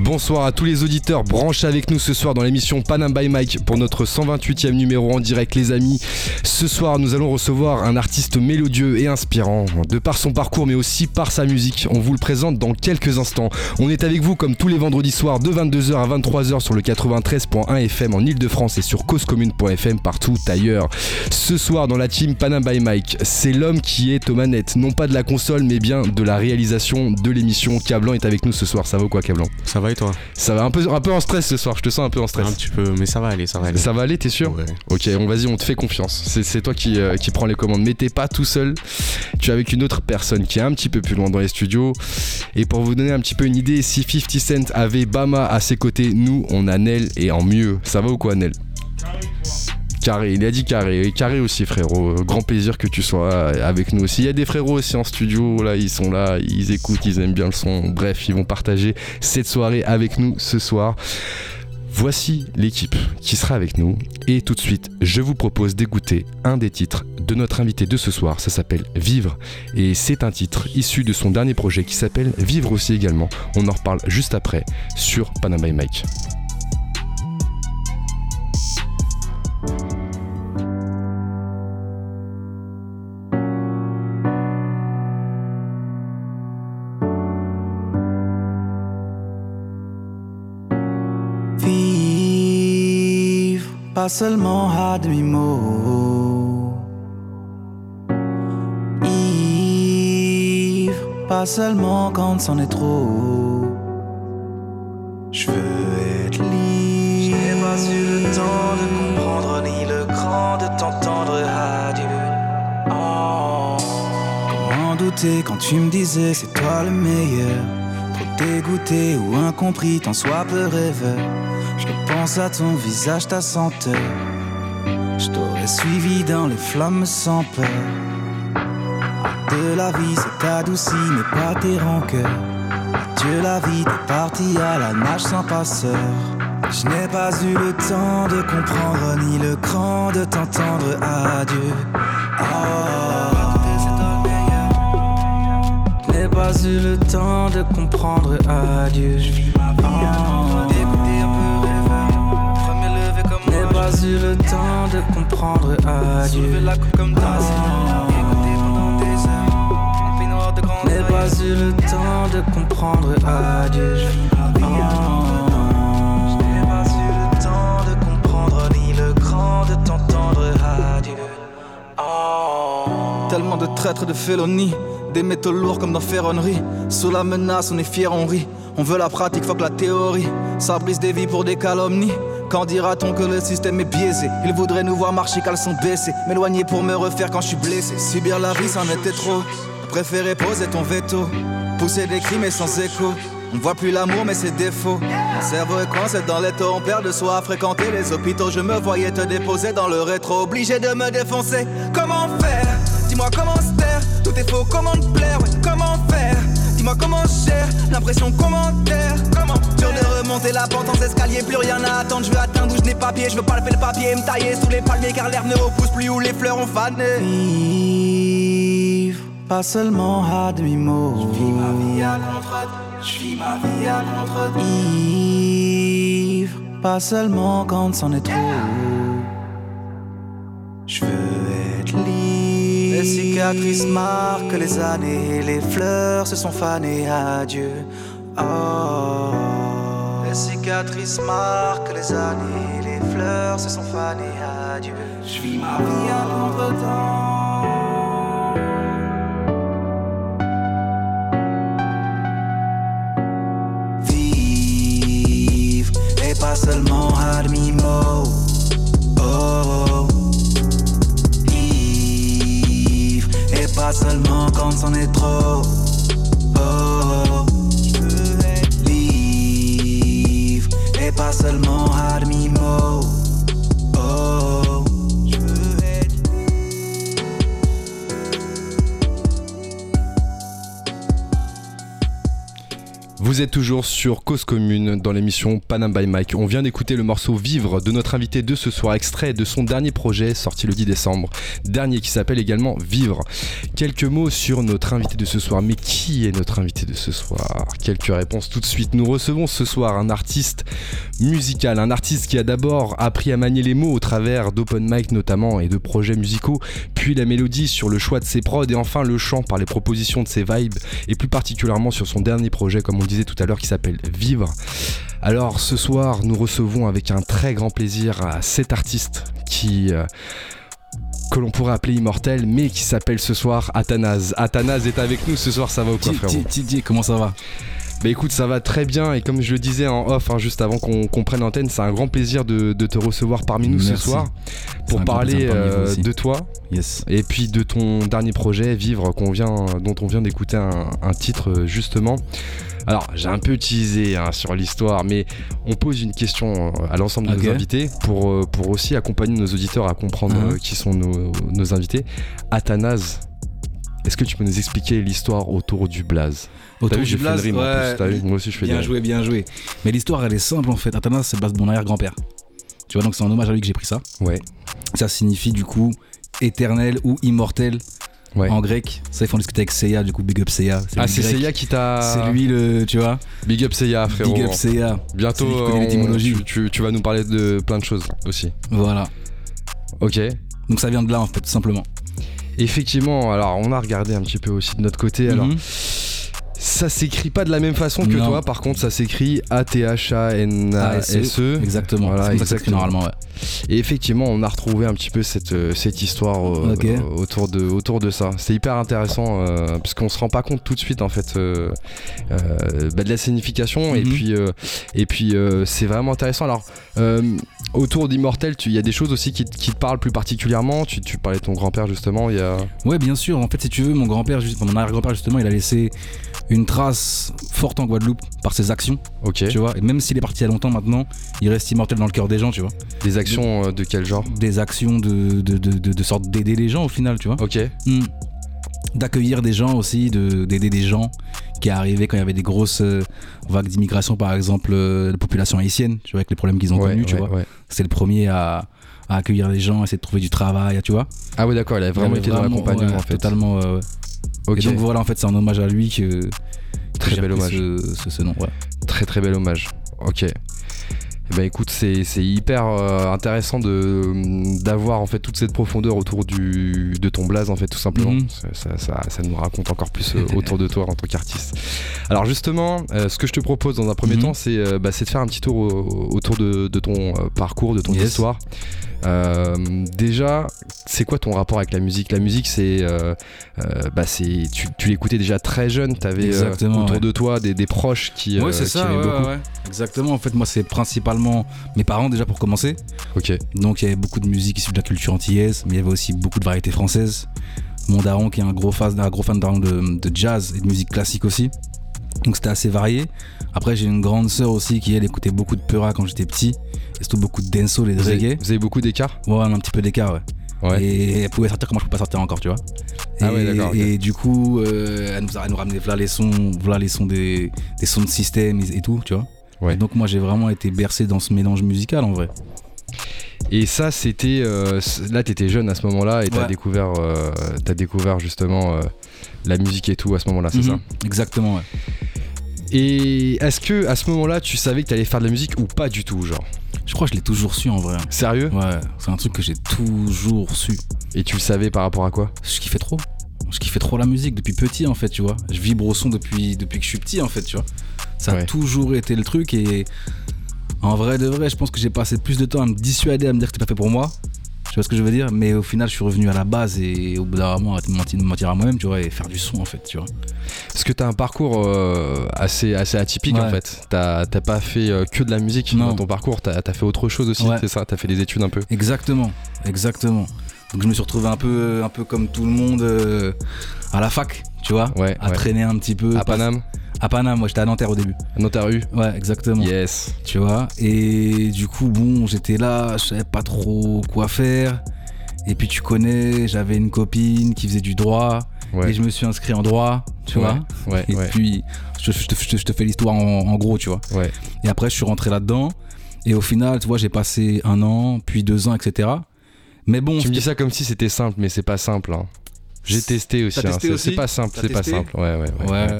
Bonsoir à tous les auditeurs branchés avec nous ce soir dans l'émission Panam by Mike pour notre 128e numéro en direct les amis. Ce soir nous allons recevoir un artiste mélodieux et inspirant de par son parcours mais aussi par sa musique. On vous le présente dans quelques instants. On est avec vous comme tous les vendredis soirs de 22h à 23h sur le 93.1 FM en Ile-de-France et sur causecommune.fm partout ailleurs. Ce soir dans la team Panam by Mike, c'est l'homme qui est aux manettes, non pas de la console mais bien de la réalisation de l'émission. Cablan est avec nous ce soir. Ça va ou quoi Cablan? Ça va et toi Ça va un peu, un peu en stress ce soir, je te sens un peu en stress. Un petit peu, mais ça va aller, ça va aller. Ça va aller, t'es sûr Ouais. Ok, on vas-y, on te fait confiance. C'est- C'est toi qui, euh, qui prends les commandes. Mais t'es pas tout seul. Tu es avec une autre personne qui est un petit peu plus loin dans les studios. Et pour vous donner un petit peu une idée, si 50 Cent avait Bama à ses côtés, nous, on a Nel et en mieux. Ça va ou quoi, Nel? Carré, il a dit carré, carré aussi frérot, grand plaisir que tu sois avec nous aussi. Il y a des frérots aussi en studio, là ils sont là, ils écoutent, ils aiment bien le son, bref ils vont partager cette soirée avec nous ce soir. Voici l'équipe qui sera avec nous et tout de suite je vous propose d'écouter un des titres de notre invité de ce soir, ça s'appelle Vivre et c'est un titre issu de son dernier projet qui s'appelle Vivre aussi également. On en reparle juste après sur Panama Mike. Pas seulement à demi-mot. Ivre, pas seulement quand c'en est trop. Je veux être libre. Je n'ai pas eu le temps de comprendre ni le cran de t'entendre adieu. Oh. Comment douter quand tu me disais c'est toi le meilleur? Trop dégoûté ou incompris, tant soit peu rêveur. Je repense à ton visage, ta senteur. Je t'aurais suivi dans les flammes sans peur. De la vie, c'est adouci, mais pas tes rancœurs. Adieu la vie, t'es parti à la nage sans passeur. Je n'ai pas eu le temps de comprendre, ni le cran de t'entendre adieu. Oh. Je n'ai pas eu le temps de comprendre adieu. Je pas eu le temps de comprendre adieu. Soulever la coupe comme Je n'ai pas eu le temps de comprendre adieu. Je l'envers. Je n'ai pas eu le temps de comprendre ni le cran de t'entendre adieu. Oh. Tellement de traîtres de félonie, des métaux lourds comme dans ferronnerie. Sous la menace, on est fier, on rit. On veut la pratique, faut que la théorie. Ça brise des vies pour des calomnies. Quand dira-t-on que le système est biaisé? Ils voudraient nous voir marcher caleçon baissé. M'éloigner pour me refaire quand je suis blessé. Subir la vie, c'en était trop. Préférer poser ton veto. Pousser des cris mais sans écho. On voit plus l'amour mais ses défauts. Mon cerveau est coincé dans les taux. On perd de soi à fréquenter les hôpitaux. Je me voyais te déposer dans le rétro. Obligé de me défoncer. Comment faire? Dis-moi comment se taire. Tout est faux, comment te plaire? Comment faire? Dis-moi comment je gère l'impression commentaire. Comment? Dur de remonter la pente en escalier, plus rien à attendre. Je veux atteindre où je n'ai pas pied, je veux palper le papier, me tailler sous les palmiers car l'herbe ne repousse plus où les fleurs ont fané. Vivre, pas seulement à demi-mot. Je vis ma vie à contre je vis ma vie à contre Ivre, pas seulement quand c'en est trop. Je veux être libre. Les cicatrices marquent les années, les fleurs se sont fanées. Adieu. Oh. Les cicatrices marquent les années, les fleurs se sont fanées. Adieu. Je vis ma vie à et pas seulement à demi-mot. Oh. Ivre et pas seulement quand c'en est trop. Pas seulement à. Vous êtes toujours sur Cause Commune dans l'émission Panam by Mike. On vient d'écouter le morceau Vivre de notre invité de ce soir, extrait de son dernier projet sorti le 10 décembre. Dernier qui s'appelle également Vivre. Quelques mots sur notre invité de ce soir. Mais qui est notre invité de ce soir? Quelques réponses tout de suite. Nous recevons ce soir un artiste musical, un artiste qui a d'abord appris à manier les mots au travers d'open mic notamment et de projets musicaux, puis la mélodie sur le choix de ses prods et enfin le chant par les propositions de ses vibes et plus particulièrement sur son dernier projet comme on le disait tout à l'heure qui s'appelle Vivre. Alors ce soir nous recevons avec un très grand plaisir cet artiste qui... Euh, que l'on pourrait appeler immortel, mais qui s'appelle ce soir Athanase. Athanase est avec nous ce soir, ça va ou quoi, frérot? Didier, comment ça va? Bah écoute, ça va très bien et comme je le disais en off, hein, juste avant qu'on prenne l'antenne, c'est un grand plaisir de, te recevoir parmi nous ce soir pour parler euh, de toi yes. et puis de ton dernier projet, Vivre, vient, dont on vient d'écouter un, titre euh, justement. Alors, j'ai un peu teasé hein, sur l'histoire, mais on pose une question euh, à l'ensemble de nos invités pour, pour aussi accompagner nos auditeurs à comprendre uh-huh. qui sont nos, nos invités. Athanase, est-ce que tu peux nous expliquer l'histoire autour du blaze? Autour du blaze, ouais, Moi aussi, je fais Bien joué, bien joué. Mais l'histoire, elle est simple en fait. Athanas, c'est le base de mon arrière-grand-père. Tu vois, donc c'est en hommage à lui que j'ai pris ça. Ouais. Ça signifie du coup éternel ou immortel. En grec, ça il faut en discuter avec Seiya, du coup big up Seiya. Ah c'est Seiya qui t'a. C'est lui le, tu vois. Big up Seiya frérot. Big up Seiya. Bientôt, tu, tu, vas nous parler de plein de choses aussi. Voilà. Ok. Donc ça vient de là en fait, tout simplement. Effectivement, alors on a regardé un petit peu aussi de notre côté. Alors, mhm. Ça s'écrit pas de la même façon que toi, par contre, ça s'écrit A-T-H-A-N-A-S-E. Exactement, voilà, exactement. normalement, ouais. Et effectivement, on a retrouvé un petit peu cette, euh, cette histoire euh, euh, autour, de, autour de ça. C'est hyper intéressant parce qu'on se rend pas compte tout de suite en fait bah, de la signification et mhm. puis, et puis c'est vraiment intéressant. Alors, autour d'Immortel, il y a des choses aussi qui, qui, te parlent plus particulièrement. Tu, tu parlais de ton grand-père justement. Y a... Ouais, bien sûr. En fait, si tu veux, mon grand-père, mon arrière-grand-père justement, il a laissé une trace forte en Guadeloupe par ses actions. Ok. Tu vois, et même s'il est parti il y a longtemps maintenant, il reste immortel dans le cœur des gens, tu vois. Des actions de, euh, quel genre? Des actions de, de, de, de sorte d'aider les gens au final, tu vois. Ok. Hmm. D'accueillir des gens aussi, d'aider des gens qui arrivaient quand il y avait des grosses euh, vagues d'immigration, par exemple, euh, la population haïtienne, tu vois, avec les problèmes qu'ils ont connus, tu vois. C'est le premier à, à, accueillir les gens, essayer de trouver du travail, tu vois. Ah ouais, d'accord, il a vraiment été dans l'accompagnement en fait. Totalement, et donc voilà, en fait, c'est un hommage à lui que. Très bel hommage. Ce, nom, ouais. Très très bel hommage. Ok. Bah écoute, c'est hyper euh, intéressant de d'avoir en fait toute cette profondeur autour du de ton blaze en fait tout simplement. Mhm. ça, ça, ça, nous raconte encore plus euh, autour de toi en tant qu'artiste. Alors justement, euh, ce que je te propose dans un premier mhm. temps, c'est bah, de faire un petit tour autour de, de ton parcours, de ton histoire. Euh, déjà, c'est quoi ton rapport avec la musique? La musique, c'est, euh, euh, bah, c'est, tu, tu l'écoutais déjà très jeune. T'avais autour de toi des, des proches qui, ouais, c'est ça, beaucoup. Exactement. En fait, moi, c'est principalement mes parents déjà pour commencer. Ok. Donc, il y avait beaucoup de musique issue de la culture antillaise, mais il y avait aussi beaucoup de variétés françaises. Mon daron qui est un gros fan, un gros fan de, de jazz et de musique classique aussi. Donc c'était assez varié. Après, j'ai une grande sœur aussi qui, elle, écoutait beaucoup de Peura quand j'étais petit. Et surtout beaucoup de dancehall et de reggae. vous avez beaucoup d'écart? Ouais, un petit peu d'écart, ouais. Ouais. Et elle pouvait sortir comme moi je peux pas sortir encore, tu vois. Ah ouais, d'accord. Et du coup, euh, elle, nous a, nous ramené voilà les sons, voilà les sons des, des sons de système et, tout, tu vois. Ouais. donc moi j'ai vraiment été bercé dans ce mélange musical en vrai. Et ça, c'était. Euh, là, t'étais jeune à ce moment-là et t'as découvert, euh, as découvert justement la musique et tout à ce moment-là, c'est mhm. ça Exactement, ouais. Et est-ce que à ce moment-là, tu savais que t'allais faire de la musique ou pas du tout, genre Je crois que je l'ai toujours su en vrai. Sérieux? Ouais, c'est un truc que j'ai toujours su. Et tu le savais par rapport à quoi? Je kiffais trop. Je kiffais trop la musique depuis petit en fait, tu vois. Je vibre au son depuis, depuis que je suis petit en fait, tu vois. Ça a toujours été le truc et en vrai de vrai, je pense que j'ai passé plus de temps à me dissuader, à me dire que c'était pas fait pour moi. Tu vois ce que je veux dire? Mais au final, je suis revenu à la base et au bout d'un moment, à me mentir, à moi-même, tu vois, et faire du son en fait, tu vois. Parce que t'as un parcours euh, assez, assez atypique en fait. T'as pas fait euh, que de la musique dans ton parcours, t'as as fait autre chose aussi, c'est ça? T'as fait des études un peu? Exactement, exactement. Donc je me suis retrouvé un peu, un peu comme tout le monde euh, à la fac, tu vois, à traîner un petit peu. À Paname? À Paname, moi j'étais à Nanterre au début. À Nanterre Ouais, exactement. Yes. Tu vois, et du coup, bon, j'étais là, je savais pas trop quoi faire. Et puis tu connais, j'avais une copine qui faisait du droit. Et je me suis inscrit en droit, tu vois. Ouais, et puis, je, te, fais l'histoire en, gros, tu vois. Ouais. Et après, je suis rentré là-dedans. Et au final, tu vois, j'ai passé un an, puis deux ans, etc. Mais bon. Tu me dis ça comme si c'était simple, mais c'est pas simple. Hein. J'ai testé aussi. Hein. C'est pas simple, c'est pas simple. Ouais, ouais, ouais. ouais.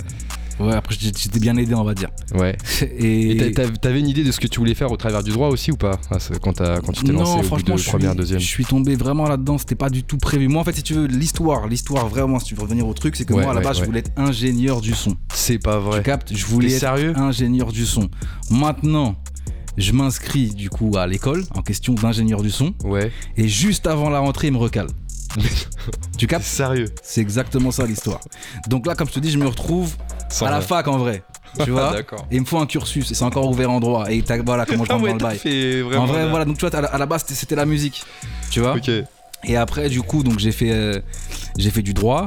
Ouais, après j'étais bien aidé, on va dire. Ouais. Et t'avais une idée de ce que tu voulais faire au travers du droit aussi ou pas? Ah, quand, quand tu t'es lancé au bout de première, deuxième Je suis tombé vraiment là-dedans, c'était pas du tout prévu. Moi en fait, si tu veux, l'histoire, l'histoire vraiment, si tu veux revenir au truc, c'est que moi à la base, je voulais être ingénieur du son. C'est pas vrai. Tu captes? Je voulais être sérieux? ingénieur du son. Maintenant, je m'inscris du coup à l'école en question d'ingénieur du son. Ouais. Et juste avant la rentrée, il me recale. tu captes Sérieux C'est exactement ça l'histoire. Donc là, comme je te dis, je me retrouve à la fac en vrai. Tu vois Et il me faut un cursus et c'est encore ouvert en droit. Et voilà comment je rentre dans le bail. En vrai, voilà. Donc tu vois, à la, base, c'était la musique. Tu vois Ok. Et après, du coup, donc j'ai fait, euh, j'ai fait du droit.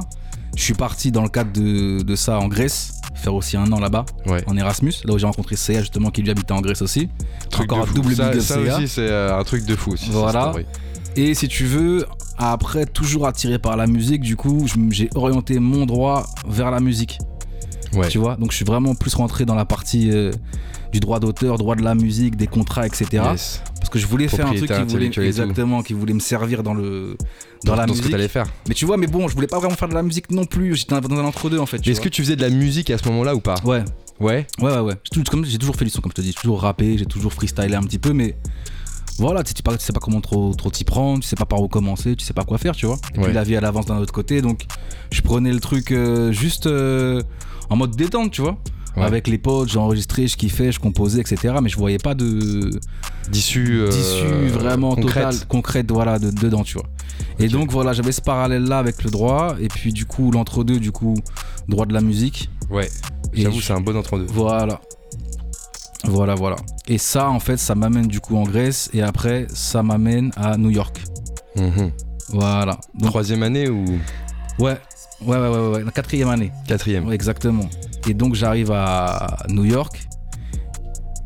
Je suis parti dans le cadre de, ça en Grèce, faire aussi un an là-bas, en Erasmus, là où j'ai rencontré Céa justement qui lui habitait en Grèce aussi. Truc Encore un double ça, ça aussi, c'est euh, un truc de fou aussi. Voilà. Et si tu veux, après, toujours attiré par la musique, du coup, j'ai orienté mon droit vers la musique. Ouais. Tu vois, donc je suis vraiment plus rentré dans la partie euh, du droit d'auteur, droit de la musique, des contrats, etc. Parce que je voulais faire un truc qui voulait exactement, qui voulait me servir dans le dans, la musique. Ce que faire. Mais tu vois, mais bon, je voulais pas vraiment faire de la musique non plus. J'étais dans un entre deux en fait. Est-ce que tu faisais de la musique à ce moment-là ou pas? Ouais. Ouais? Ouais, ouais, ouais. J'ai toujours fait du son, comme je te dis. J'ai toujours rappé, j'ai toujours freestylé un petit peu, mais voilà, tu, tu sais pas comment trop trop t'y prendre, tu sais pas par où commencer, tu sais pas quoi faire, tu vois. Et puis la vie elle avance d'un autre côté, donc je prenais le truc euh, juste euh, en mode détente, tu vois. Avec les potes, j'enregistrais, je kiffais, je composais, etc. Mais je voyais pas de d'issue euh, vraiment concrète. concrète, voilà, de, dedans, tu vois. Et donc voilà, j'avais ce parallèle là avec le droit, et puis du coup l'entre-deux, du coup droit de la musique. Ouais. J'avoue, c'est un bon entre-deux. Voilà. Voilà, voilà. Et ça, en fait, ça m'amène du coup en Grèce et après, ça m'amène à New York. Mhm. Voilà. Troisième année ou? Ouais, ouais, ouais, ouais, ouais, la quatrième année. Quatrième. exactement. Et donc, j'arrive à New York.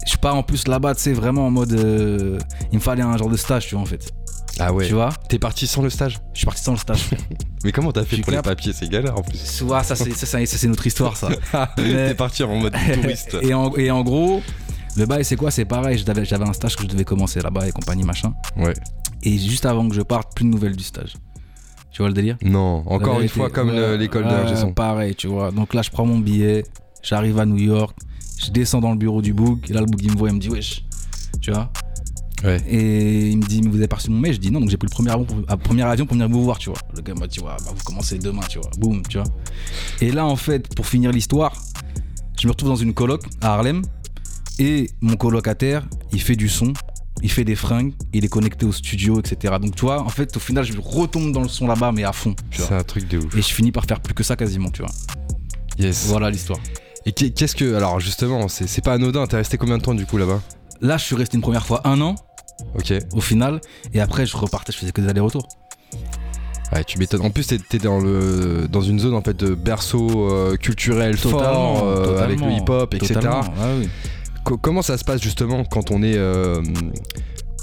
Je pars en plus là-bas, tu sais, vraiment en mode. Euh, il me fallait un genre de stage, tu vois, en fait. Ah ouais. Tu vois? T'es parti sans le stage? Je suis parti sans le stage. Mais comment t'as fait pour les papiers C'est galère en plus. ça c'est notre histoire ça. T'es parti en mode touriste. et, en, et en gros, le bail, c'est quoi? C'est pareil, j'avais un stage que je devais commencer là-bas et compagnie, machin. Ouais. Et juste avant que je parte, plus de nouvelles du stage. Tu vois le délire? Non, encore une fois, comme l'école de Pareil, tu vois. Donc là, je prends mon billet, j'arrive à New York, je descends dans le bureau du book, et là, le book, il me voit, il me dit, wesh. Tu vois? Ouais. Et il me dit, mais vous avez parti mon mail? Je dis non, donc j'ai pris le premier avion, pour, premier avion pour venir vous voir, tu vois. Le gars m'a dit, bah, vous commencez demain, tu vois. Boum, tu vois. Et là, en fait, pour finir l'histoire, je me retrouve dans une coloc à Harlem et mon colocataire, il fait du son, il fait des fringues, il est connecté au studio, etc. Donc tu vois, en fait, au final, je retombe dans le son là-bas, mais à fond. C'est un truc de ouf. Et je finis par faire plus que ça quasiment, tu vois. Yes. Voilà l'histoire. Et qu'est-ce que. Alors justement, c'est pas anodin, t'es resté combien de temps du coup là-bas? Là, je suis resté une première fois un an. Ok. Au final. Et après, je repartais, je faisais que des allers-retours. Ouais, tu m'étonnes. En plus, t'es dans, le, dans une zone en fait de berceau euh, culturel fort, euh, avec le hip-hop, etc. Ouais, oui comment ça se passe justement quand on est euh,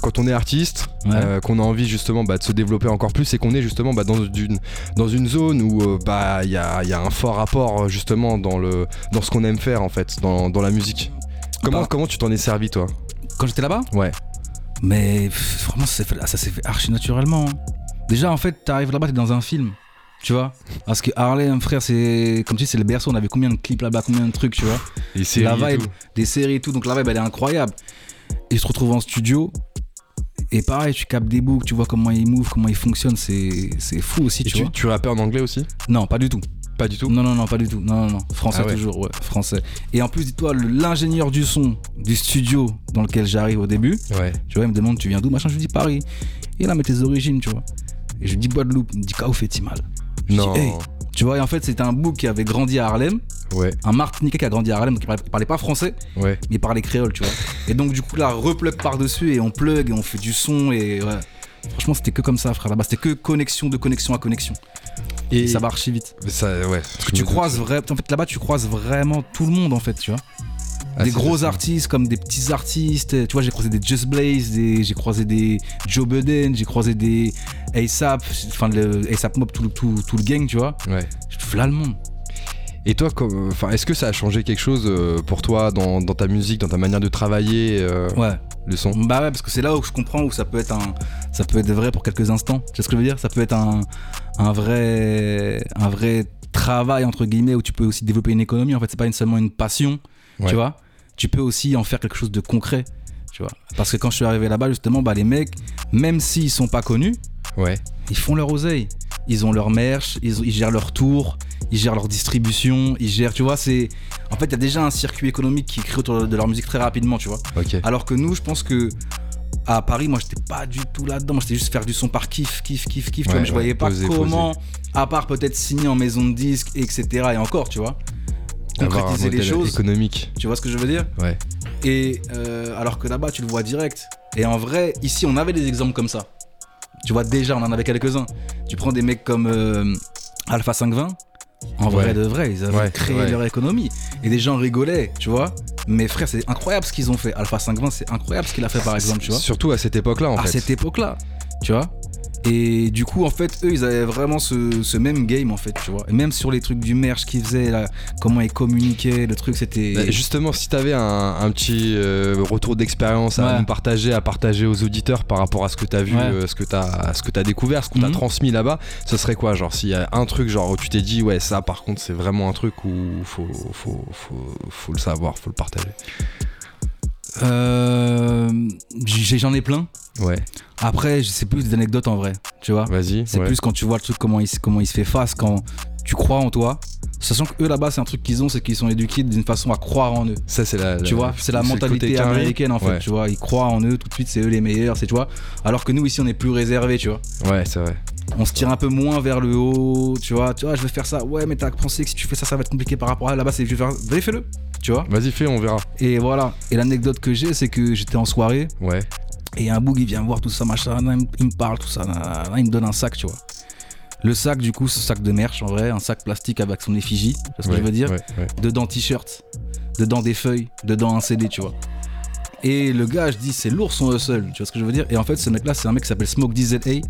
quand on est artiste, euh, qu'on a envie justement bah, de se développer encore plus et qu'on est justement bah, dans, une, dans une zone où euh, bah il y a, y a, un fort rapport justement dans, le, dans ce qu'on aime faire en fait, dans, dans la musique. Comment, bah. comment tu t'en es servi toi? Quand j'étais là-bas? Ouais. Mais vraiment ça s'est fait, archi naturellement. Hein. Déjà en fait t'arrives là-bas t'es dans un film tu vois parce que Harlem frère c'est comme tu dis c'est le berceau on avait combien de clips là-bas combien de trucs tu vois des séries la vibe, des séries et tout donc la vibe elle est incroyable et je te retrouve en studio et pareil tu captes des boucles tu vois comment ils move comment ils fonctionnent c'est fou aussi tu, vois tu rappais en anglais aussi non pas du tout pas du tout Non, non, non, pas du tout. Non, non, non. Français ah toujours, ouais, français. Et en plus, dis-toi, l'ingénieur du son du studio dans lequel j'arrive au début, ouais. tu vois, il me demande, tu viens d'où Machin, je lui dis Paris. Et là, mais tes origines, tu vois. Et je lui dis Guadeloupe. Il me dit Kao fait mal non. Tu vois, et en fait, c'était un bouc qui avait grandi à Harlem. Ouais. Un Martiniquais qui a grandi à Harlem, donc il parlait, pas français, ouais. mais il parlait créole, tu vois. Et donc, du coup, là, replug par-dessus et on plug et on fait du son et ouais. Franchement, c'était que comme ça, frère. Là-bas, c'était que connexion de connexion à connexion. Et, ça va archi vite. Ça, ouais. Parce que tu croises vraiment. En fait, là-bas, tu croises vraiment tout le monde, en fait, tu vois. Ah, des gros artistes comme des petits artistes. Tu vois, j'ai croisé des Just Blaze, j'ai croisé des Joe Budden, j'ai croisé des ASAP, enfin le ASAP Mob, tout le, tout, tout, le gang, tu vois. Ouais. V'là le monde. Et toi, enfin, est-ce que ça a changé quelque chose euh, pour toi dans, ta musique, dans ta manière de travailler euh, Ouais. Le son? Bah ouais, parce que c'est là où je comprends où ça peut être un, ça peut être vrai pour quelques instants. Tu sais ce que je veux dire? Ça peut être un, un vrai, un vrai travail entre guillemets où tu peux aussi développer une économie. En fait, c'est pas seulement une passion, tu vois. Tu peux aussi en faire quelque chose de concret, tu vois. Parce que quand je suis arrivé là-bas, justement, bah les mecs, même s'ils sont pas connus, ouais, ils font leur oseille. Ils ont leur merch, ils, ils gèrent leur tour, ils gèrent leur distribution, ils gèrent, tu vois, c'est. En fait, il y a déjà un circuit économique qui crée autour de leur musique très rapidement, tu vois. Alors que nous, je pense que à Paris, moi, j'étais pas du tout là-dedans. Moi, j'étais juste faire du son par kiff, kiff, kiff, kiff. tu vois, je voyais pas comment, à part peut-être signer en maison de disque, etc. Et encore, tu vois, concrétiser les choses. économique. Tu vois ce que je veux dire Ouais. Et euh, alors que là-bas, tu le vois direct. Et en vrai, ici, on avait des exemples comme ça. Tu vois, déjà, on en avait quelques-uns. Tu prends des mecs comme euh, Alpha 520. En vrai de vrai, ils avaient créé leur économie. Et des gens rigolaient, tu vois. Mais frère, c'est incroyable ce qu'ils ont fait. Alpha 520, c'est incroyable ce qu'il a fait par exemple, tu vois. Surtout à cette époque-là, en fait. À cette époque-là, tu vois. Et du coup, en fait, eux, ils avaient vraiment ce, même game, en fait, tu vois. Et même sur les trucs du merch qu'ils faisaient, là, comment ils communiquaient, le truc, c'était. Bah, justement, si t'avais un, un petit euh, retour d'expérience à nous partager, à partager aux auditeurs par rapport à ce que t'as vu, euh, ce que t'as, ce que as découvert, ce qu'on t'a mhm. transmis là-bas, ce serait quoi Genre, s'il y a un truc, genre, où tu t'es dit, ouais, ça, par contre, c'est vraiment un truc où faut, faut, faut, faut le savoir, faut le partager. Euh, j'en ai plein. Ouais. Après, c'est plus des anecdotes en vrai, tu vois. Vas-y. C'est plus quand tu vois le truc, comment il, comment il se fait face, quand tu crois en toi. Sachant que eux là-bas, c'est un truc qu'ils ont, c'est qu'ils sont éduqués d'une façon à croire en eux. Ça, c'est la, Tu vois, c'est la mentalité américaine en fait, tu vois. Ils croient en eux, tout de suite, c'est eux les meilleurs, c'est tu vois. Alors que nous ici, on est plus réservés, tu vois. Ouais, c'est vrai. On se tire un peu moins vers le haut, tu vois. Tu vois, je vais faire ça. Ouais, mais t'as pensé que si tu fais ça, ça va être compliqué par rapport à là-bas. C'est, je vais faire. Vas-y, fais-le tu vois. Vas-y, fais, on verra. Et voilà. Et l'anecdote que j'ai, c'est que j'étais en soirée. Ouais. Et un boug, il vient voir tout ça, machin. Il me parle, tout ça. Il me donne un sac, tu vois. Le sac, du coup, ce sac de merch, en vrai, un sac plastique avec son effigie, c'est ce que je veux dire. Dedans, t-shirt, dedans des feuilles, dedans un CD, tu vois. Et le gars, je dis, c'est lourd son hustle, tu vois ce que je veux dire. Et en fait, ce mec-là, c'est un mec qui s'appelle Smoke DZA.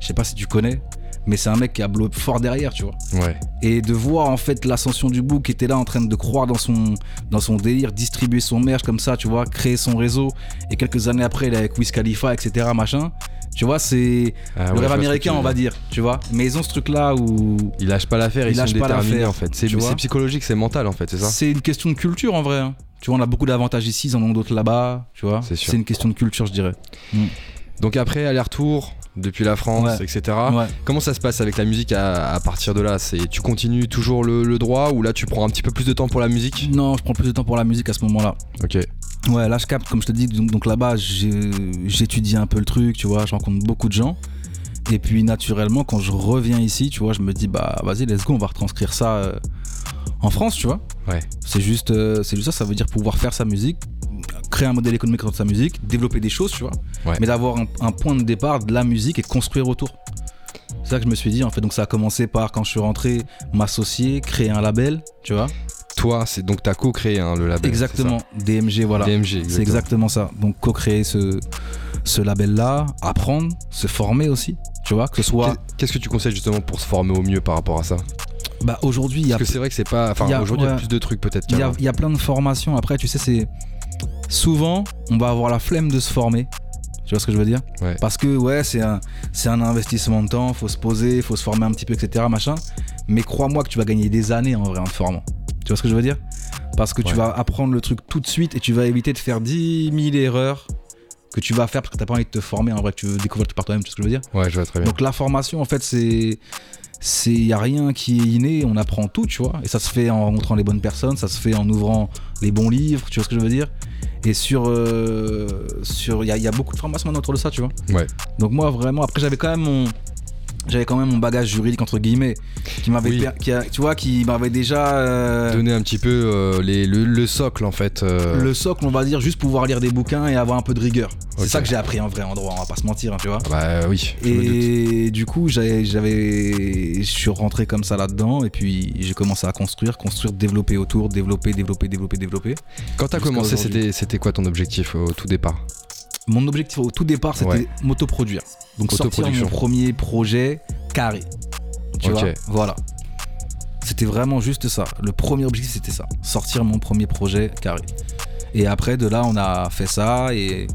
Je sais pas si tu connais mais c'est un mec qui a blow fort derrière, tu vois. Ouais. Et de voir en fait l'ascension du book qui était là en train de croire dans son, dans son délire, distribuer son merch comme ça, tu vois, créer son réseau. Et quelques années après, il est avec Wiz Khalifa, etc. machin. Tu vois, c'est ah le rêve américain, on va dire, tu vois. Mais ils ont ce truc-là où. Ils lâchent pas l'affaire, ils, ils lâchent sont pas déterminés en fait. C'est psychologique, c'est mental en fait, c'est ça C'est une question de culture en vrai. Hein. Tu vois, on a beaucoup d'avantages ici, ils en ont d'autres là-bas, tu vois. C'est une question de culture, je dirais. Mm. Donc après, aller-retour, depuis la France, etc. Comment ça se passe avec la musique à, partir de là? C'est tu continues toujours le, droit ou là tu prends un petit peu plus de temps pour la musique? Non, je prends plus de temps pour la musique à ce moment-là. Ok. Ouais, là je capte, comme je te dis, donc, là-bas j'étudie un peu le truc, tu vois, je rencontre beaucoup de gens. Et puis naturellement, quand je reviens ici, tu vois, je me dis bah vas-y, let's go, on va retranscrire ça euh, en France, tu vois. Ouais. C'est juste, euh, c'est juste ça, ça veut dire pouvoir faire sa musique, créer un modèle économique dans sa musique, développer des choses, tu vois. Mais d'avoir un, point de départ de la musique et de construire autour. C'est ça que je me suis dit en fait. Donc ça a commencé par quand je suis rentré, m'associer, créer un label, tu vois. Toi, c'est donc t'as co-créé hein, le label. Exactement, DMG, voilà. DMG, c'est exactement ça. Donc co-créer ce, ce label-là, apprendre, se former aussi, tu vois, que ce soit. Qu'est-ce que tu conseilles justement pour se former au mieux par rapport à ça? Bah aujourd'hui, il y a. Parce que c'est vrai que c'est pas. Enfin, aujourd'hui, il y a plus de trucs peut-être. Il y, y, a plein de formations. Après, tu sais, c'est souvent, on va avoir la flemme de se former. Tu vois ce que je veux dire Parce que ouais, c'est un, c'est un investissement de temps, faut se poser, faut se former un petit peu, etc. Machin. Mais crois-moi que tu vas gagner des années en vrai en te formant. Tu vois ce que je veux dire Parce que tu vas apprendre le truc tout de suite et tu vas éviter de faire 10 000 erreurs que tu vas faire parce que t'as pas envie de te former en vrai, que tu veux découvrir tout par toi-même, tu vois ce que je veux dire Ouais, je vois très bien. Donc la formation, en fait, c'est c'est y a rien qui est inné, on apprend tout, tu vois. Et ça se fait en rencontrant les bonnes personnes, ça se fait en ouvrant les bons livres, tu vois ce que je veux dire. Et sur euh, sur il y, y, a beaucoup de formations autour de ça, tu vois. Ouais. Donc moi vraiment, après j'avais quand même mon j'avais quand même mon bagage juridique entre guillemets qui m'avait qui a, tu vois qui m'avait déjà euh, donné un petit peu euh, les, le, socle en fait euh. le socle on va dire juste pouvoir lire des bouquins et avoir un peu de rigueur. C'est ça que j'ai appris en vrai en droit on va pas se mentir hein, tu vois. Bah oui et du coup j'avais je suis rentré comme ça là dedans et puis j'ai commencé à construire construire développer autour développer développer développer développer. Quand t'as commencé c'était c'était quoi ton objectif au tout départ? Mon objectif au tout départ, c'était m'autoproduire. Donc sortir mon premier projet carré. Tu vois Voilà. C'était vraiment juste ça. Le premier objectif, c'était ça. Sortir mon premier projet carré. Et après, de là, on a fait ça et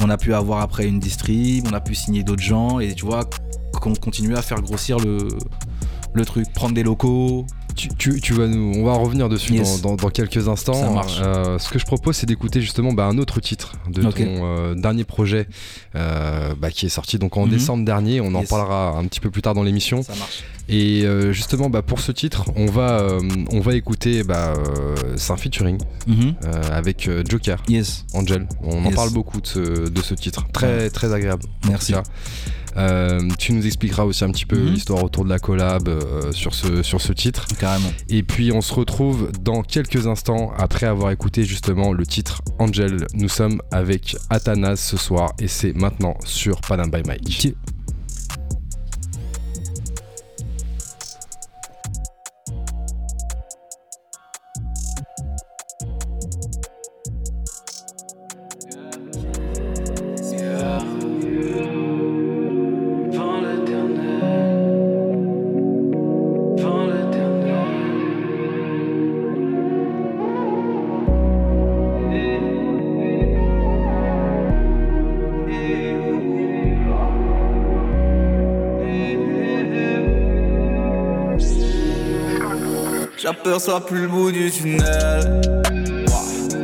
on a pu avoir après une distrib, on a pu signer d'autres gens et tu vois, qu'on continue à faire grossir le, le truc, prendre des locaux, tu, vas nous, on va revenir dessus dans, quelques instants. Euh, ce que je propose, c'est d'écouter justement bah, un autre titre de ton euh, dernier projet euh, bah, qui est sorti donc en mhm. décembre dernier. On en parlera un petit peu plus tard dans l'émission. Et justement, bah, pour ce titre, on va, on va écouter. c'est un featuring mhm. avec Joker, yes. Angel. On en parle beaucoup de ce, titre. Très, très agréable. Merci. Euh, tu nous expliqueras aussi un petit peu mhm. l'histoire autour de la collab euh, sur, ce, sur ce titre. Carrément. Et puis on se retrouve dans quelques instants après avoir écouté justement le titre Angel. Nous sommes avec Athanas ce soir et c'est maintenant sur Panam by Mike. J'aperçois plus le bout du tunnel.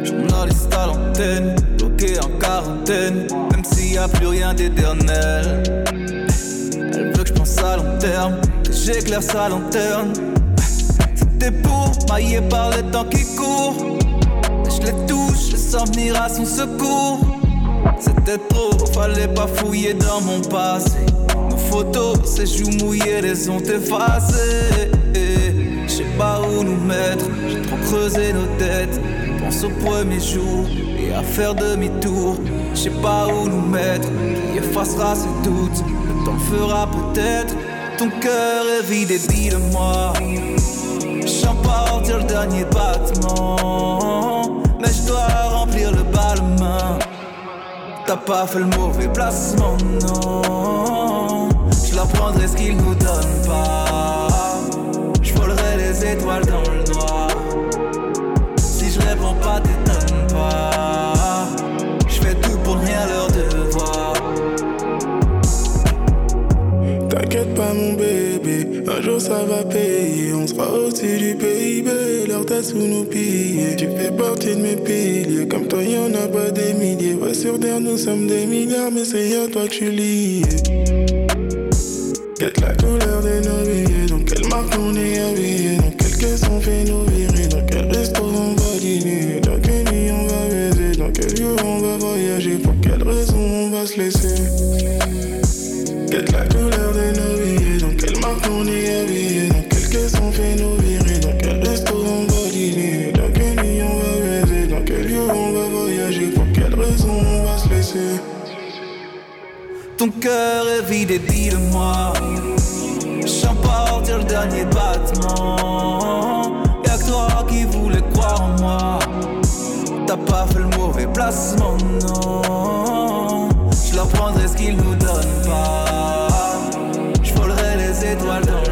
Journaliste à l'antenne, bloqué en quarantaine, même s'il y a plus rien d'éternel. Elle veut que je pense à long terme, que j'éclaire sa lanterne. C'était pour mailler par le temps qui court. Je les touche, je sens venir à son secours. C'était trop, fallait pas fouiller dans mon passé. Nos photos, ces joues mouillées, les ont effacées pas où nous mettre, j'ai trop creusé nos têtes. Pense au premier jour et à faire demi-tour. Je sais pas où nous mettre, qui effacera ces doutes. Le temps fera peut-être. Ton cœur est vide et dis-le-moi. J'en le dernier battement. Mais je dois remplir le balmain. T'as pas fait le mauvais placement, non. Je la prendrai ce qu'il nous donne pas étoiles dans le noir. Si je réponds pas, t'étonnes pas. Je fais tout pour rien leur devoir. T'inquiète pas, mon bébé, un jour ça va payer. On sera au-dessus du PIB, leur tête sous nos pieds. Tu fais partie de mes piliers, comme toi y'en a pas des milliers. Ouais, sur terre, nous sommes des milliards, mais c'est à toi que je suis. Ton cœur est vide et dis-le-moi le dernier battement. Y'a que toi qui voulais croire en moi. T'as pas fait le mauvais placement, non. Je leur prendrai ce qu'ils nous donnent pas. Je volerai les étoiles dans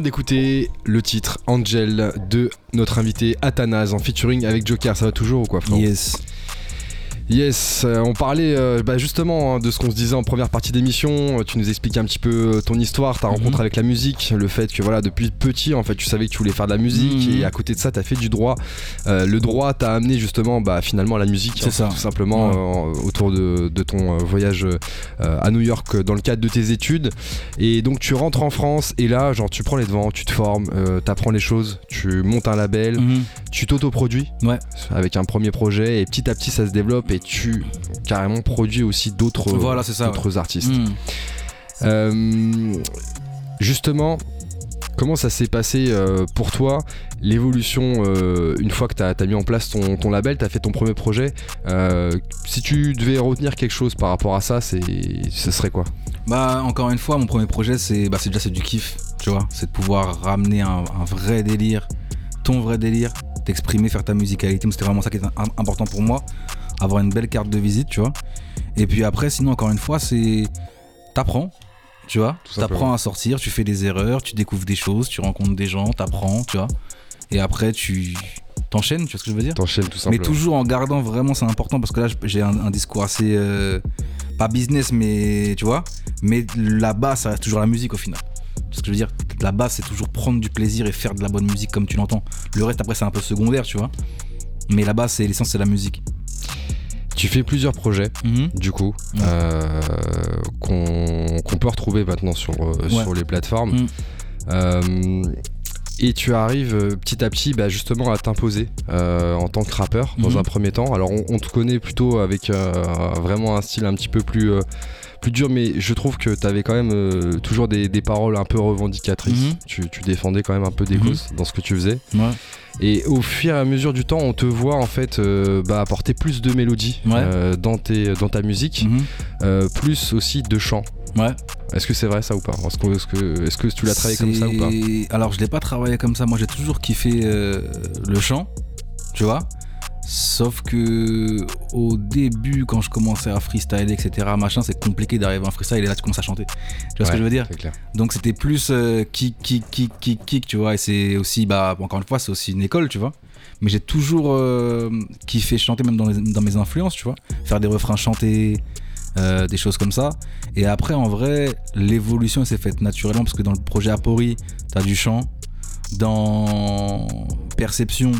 d'écouter le titre Angel de notre invité Athanase en featuring avec Joker. Ça va toujours ou quoi, Yes. Yes, euh, on parlait euh, bah, justement hein, de ce qu'on se disait en première partie d'émission. Tu nous expliquais un petit peu euh, ton histoire, ta rencontre mhm. avec la musique, le fait que voilà depuis petit en fait tu savais que tu voulais faire de la musique mhm. et à côté de ça tu as fait du droit. le droit t'a amené justement bah, finalement à la musique, hein, ça. tout simplement autour de, ton voyage à New York dans le cadre de tes études. Et donc tu rentres en France et là genre tu prends les devants, tu te formes, tu apprends les choses, tu montes un label, mhm. tu t'autoproduis ouais. avec un premier projet et petit à petit ça se développe et tu carrément produis aussi d'autres voilà, artistes. Hmm. Euh, justement, comment ça s'est passé euh, pour toi l'évolution euh, une fois que tu as, mis en place ton, label, tu as fait ton premier projet Si tu devais retenir quelque chose par rapport à ça, ce serait quoi? Bah encore une fois, mon premier projet c'est bah, déjà du kiff, tu vois, c'est de pouvoir ramener un, vrai délire, ton vrai délire, t'exprimer, faire ta musicalité. C'était vraiment ça qui était important pour moi, avoir une belle carte de visite, tu vois. Et puis après, sinon encore une fois, c'est t'apprends, tu vois. T'apprends à sortir, tu fais des erreurs, tu découvres des choses, tu rencontres des gens, t'apprends, tu vois. Et après, tu t'enchaînes, tu vois ce que je veux dire? T'enchaînes tout simplement. Mais toujours en gardant vraiment, c'est important parce que là, j'ai un, discours assez. Euh, pas business, mais tu vois. Mais la base, ça reste toujours la musique au final. Ce que je veux dire, la base, c'est toujours prendre du plaisir et faire de la bonne musique comme tu l'entends. Le reste, après, c'est un peu secondaire, tu vois. Mais la base, c'est l'essence, c'est la musique. Tu fais plusieurs projets, mhm. du coup, euh, qu'on peut retrouver maintenant sur, euh, sur les plateformes. Mhm. Euh, et tu arrives petit à petit bah, justement à t'imposer en tant que rappeur dans mhm. un premier temps. Alors on, te connaît plutôt avec vraiment un style un petit peu plus plus dur, mais je trouve que tu avais quand même toujours des, paroles un peu revendicatrices. Tu, défendais quand même un peu des causes dans ce que tu faisais. Et au fur et à mesure du temps, on te voit en fait euh, bah, apporter plus de mélodies euh, dans, tes, dans ta musique, mhm. euh, plus aussi de chants. Ouais. Est-ce que c'est vrai ça ou pas? Est-ce que, est que, tu l'as travaillé comme ça ou pas? Alors je l'ai pas travaillé comme ça. Moi j'ai toujours kiffé le chant, tu vois. Sauf que au début, quand je commençais à freestyler, etc., machin, c'est compliqué d'arriver en freestyle et là tu commences à chanter. Tu vois ce que je veux dire Donc c'était plus euh, kick, kick, kick, kick, kick, tu vois. Et c'est aussi, bah, encore une fois, c'est aussi une école, tu vois. Mais j'ai toujours euh, kiffé chanter, même dans, dans, mes influences, tu vois. Faire des refrains chantés, euh, des choses comme ça. Et après, en vrai, l'évolution s'est faite naturellement parce que dans le projet Apori, t'as du chant. Dans Perception,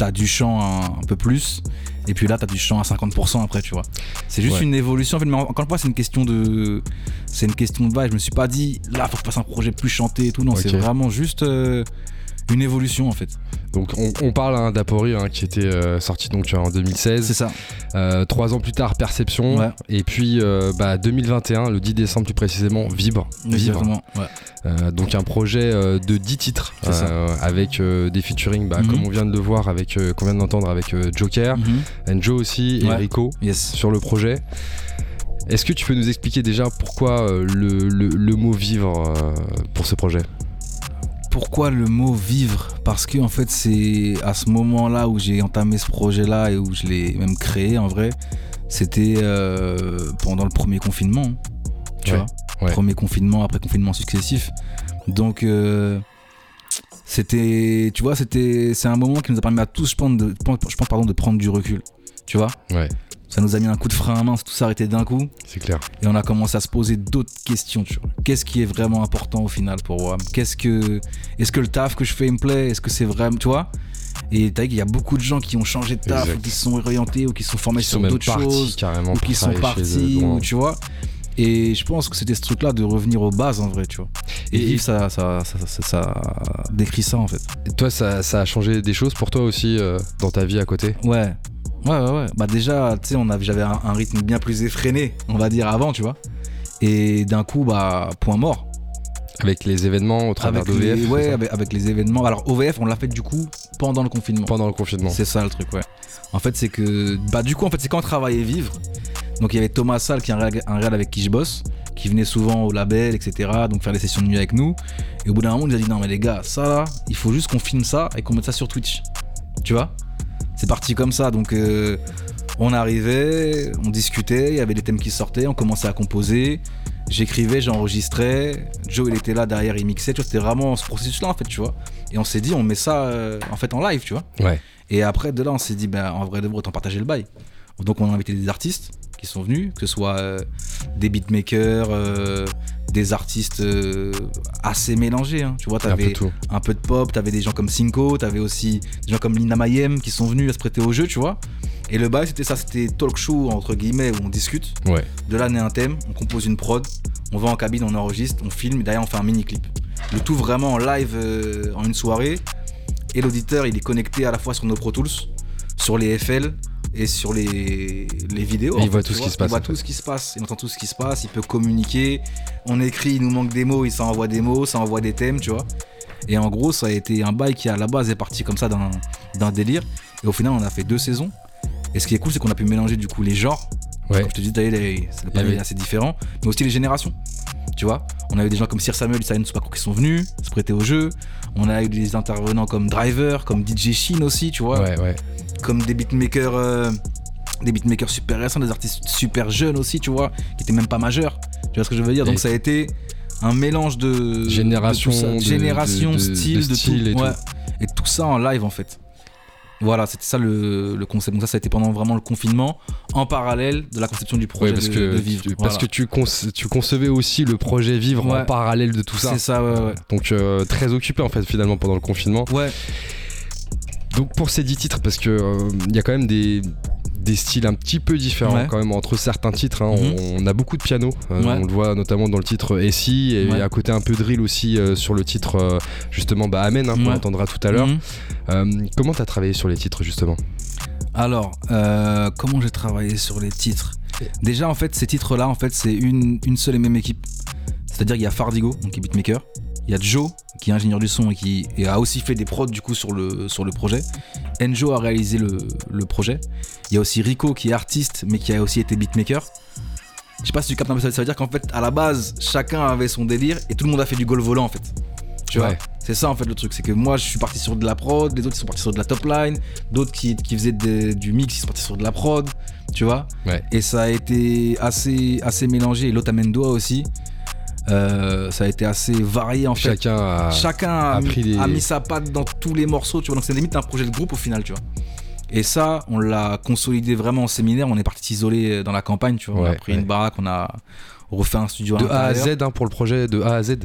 t'as du chant un, peu plus, et puis là t'as du chant à 50% après, tu vois. C'est juste une évolution. En fait, mais encore une fois, c'est une question de, c'est une question de vibe. Je me suis pas dit là faut que je fasse un projet plus chanté et tout. Non, c'est vraiment juste euh, une évolution en fait. Donc on, parle hein, d'Apori hein, qui était euh, sorti donc en 2016. C'est ça. Euh, trois ans plus tard, Perception. Et puis 2021, bah, le 10 décembre plus précisément, Vibre. Vibre. donc un projet de 10 titres avec des featuring, bah, comme mhm. on vient de le voir, avec qu'on vient d'entendre avec Joker, mm Enjo aussi et Rico sur le projet. Est-ce que tu peux nous expliquer déjà pourquoi le, mot vivre pour ce projet? Pourquoi le mot vivre? Parce que en fait c'est à ce moment-là où j'ai entamé ce projet-là et où je l'ai même créé en vrai, c'était euh, pendant le premier confinement. Tu vois? Premier confinement après confinement successif. Donc euh, c'était, tu vois, c'était, c'est un moment qui nous a permis à tous, je pense, de, je pense pardon, de prendre du recul. Tu vois? Ouais. Ça nous a mis un coup de frein à main, tout s'arrêtait d'un coup. C'est clair. Et on a commencé à se poser d'autres questions. Qu'est-ce qui est vraiment important au final pour moi Qu'est-ce que, est-ce que le taf que je fais me plaît? Est-ce que c'est vraiment, tu vois? Et t'as vu qu'il y a beaucoup de gens qui ont changé de taf, ou qui se sont orientés, ou qui se sont formés sur d'autres choses, carrément ou qui sont partis, ou, tu vois. Et je pense que c'était ce truc-là de revenir aux bases en vrai, tu vois. Et, ça, ça, ça, décrit ça en fait. Et toi, ça, a changé des choses pour toi aussi euh, dans ta vie à côté? Ouais, Ouais, ouais, ouais. Bah déjà, tu sais, j'avais un, rythme bien plus effréné, on va dire, avant, tu vois. Et d'un coup, bah, point mort. Avec les événements au travers d'OVF Ouais, avec, les événements. Alors, OVF, on l'a fait du coup pendant le confinement. Pendant le confinement. C'est ça le truc, ouais. En fait, c'est que. Bah, du coup, en fait, c'est quand on travaillait vivre. Donc, il y avait Thomas Salle, qui est un réel, avec qui je bosse, qui venait souvent au label, etc. Donc, faire des sessions de nuit avec nous. Et au bout d'un moment, il nous a dit Non, mais les gars, ça là, il faut juste qu'on filme ça et qu'on mette ça sur Twitch. Tu vois? C'est parti comme ça. Donc euh, on arrivait, on discutait, il y avait des thèmes qui sortaient, on commençait à composer. J'écrivais, j'enregistrais. Joe, il était là derrière, il mixait. Tu vois, c'était vraiment ce processus-là, en fait, tu vois. Et on s'est dit, on met ça euh, en fait en live, tu vois. Ouais. Et après, de là, on s'est dit, ben, en vrai de vrai, autant partager le bail. Donc, on a invité des artistes qui sont venus, que ce soit euh, des beatmakers, des artistes euh, assez mélangés. Hein. Tu vois, t'avais un, un peu de pop, t'avais des gens comme Cinco, t'avais aussi des gens comme Lina Mayem qui sont venus à se prêter au jeu, tu vois. Et le bail, c'était ça, c'était talk show entre guillemets où on discute. Ouais. De là naît un thème, on compose une prod, on va en cabine, on enregistre, on filme, et derrière on fait un mini clip. Le tout vraiment en live euh, en une soirée. Et l'auditeur, il est connecté à la fois sur nos Pro Tools, sur les FL, et sur les, les vidéos. il voit tout ce qui se passe. Il voit tout ce qui se passe, il entend tout ce qui se passe, il peut communiquer. On écrit, il nous manque des mots, il s'envoie des mots, ça envoie des thèmes, tu vois. Et en gros, ça a été un bail qui à la base est parti comme ça d'un délire. Et au final, on a fait deux saisons. Et ce qui est cool, c'est qu'on a pu mélanger du coup les genres. Ouais. Comme je te dis, c'est le assez différent, mais aussi les générations. Tu vois, on a eu des gens comme Sir Samuel et Silent qui sont venus se prêter au jeu. On a eu des intervenants comme Driver, comme DJ Shin aussi, tu vois. Ouais, ouais. Comme des beatmakers. Euh, des beatmakers super récents, des artistes super jeunes aussi, tu vois, qui étaient même pas majeurs. Tu vois ce que je veux dire? Donc ça a été un mélange de génération, de génération, style, de, tout, et, tout. et tout ça en live en fait. Voilà, c'était ça le, concept. Donc ça, ça a été pendant vraiment le confinement, en parallèle de la conception du projet parce de, que, Vivre. parce que tu, tu concevais aussi le projet Vivre en parallèle de tout ça. C'est ça, ouais, Donc euh, très occupé en fait finalement pendant le confinement. Ouais. Donc pour ces 10 titres, parce que euh, il y a quand même des, des styles un petit peu différents quand même entre certains titres. Hein. Mhm. on, a beaucoup de piano, euh, on le voit notamment dans le titre Essie et à côté un peu drill aussi euh, sur le titre euh, justement bah, Amen, hein, qu'on entendra tout à l'heure. Mhm. comment tu as travaillé sur les titres justement? Alors, comment j'ai travaillé sur les titres? Déjà en fait ces titres là en fait c'est une, une seule et même équipe. C'est-à-dire qu'il y a Fardigo, donc qui est beatmaker, il y a Joe, qui est ingénieur du son et qui a aussi fait des prods du coup sur le, sur le projet. Enjo a réalisé le, projet. Il y a aussi Rico qui est artiste mais qui a aussi été beatmaker. Je sais pas si tu captes un peu ça, ça veut dire qu'en fait à la base chacun avait son délire et tout le monde a fait du goal volant en fait. Tu vois? C'est ça en fait le truc, c'est que moi je suis parti sur de la prod, les autres ils sont partis sur de la top line, d'autres qui, faisaient du mix ils sont partis sur de la prod, tu vois? Et ça a été assez, assez mélangé, et doigt aussi. Euh, ça a été assez varié en fait. Chacun a, Chacun a, mis, sa patte dans tous les morceaux, tu vois. Donc c'est limite un projet de groupe au final, tu vois. Et ça, on l'a consolidé vraiment en séminaire. On est parti s'isoler dans la campagne, tu vois. on a pris une baraque, on a refait un studio de A à Z hein, pour le projet de A à Z.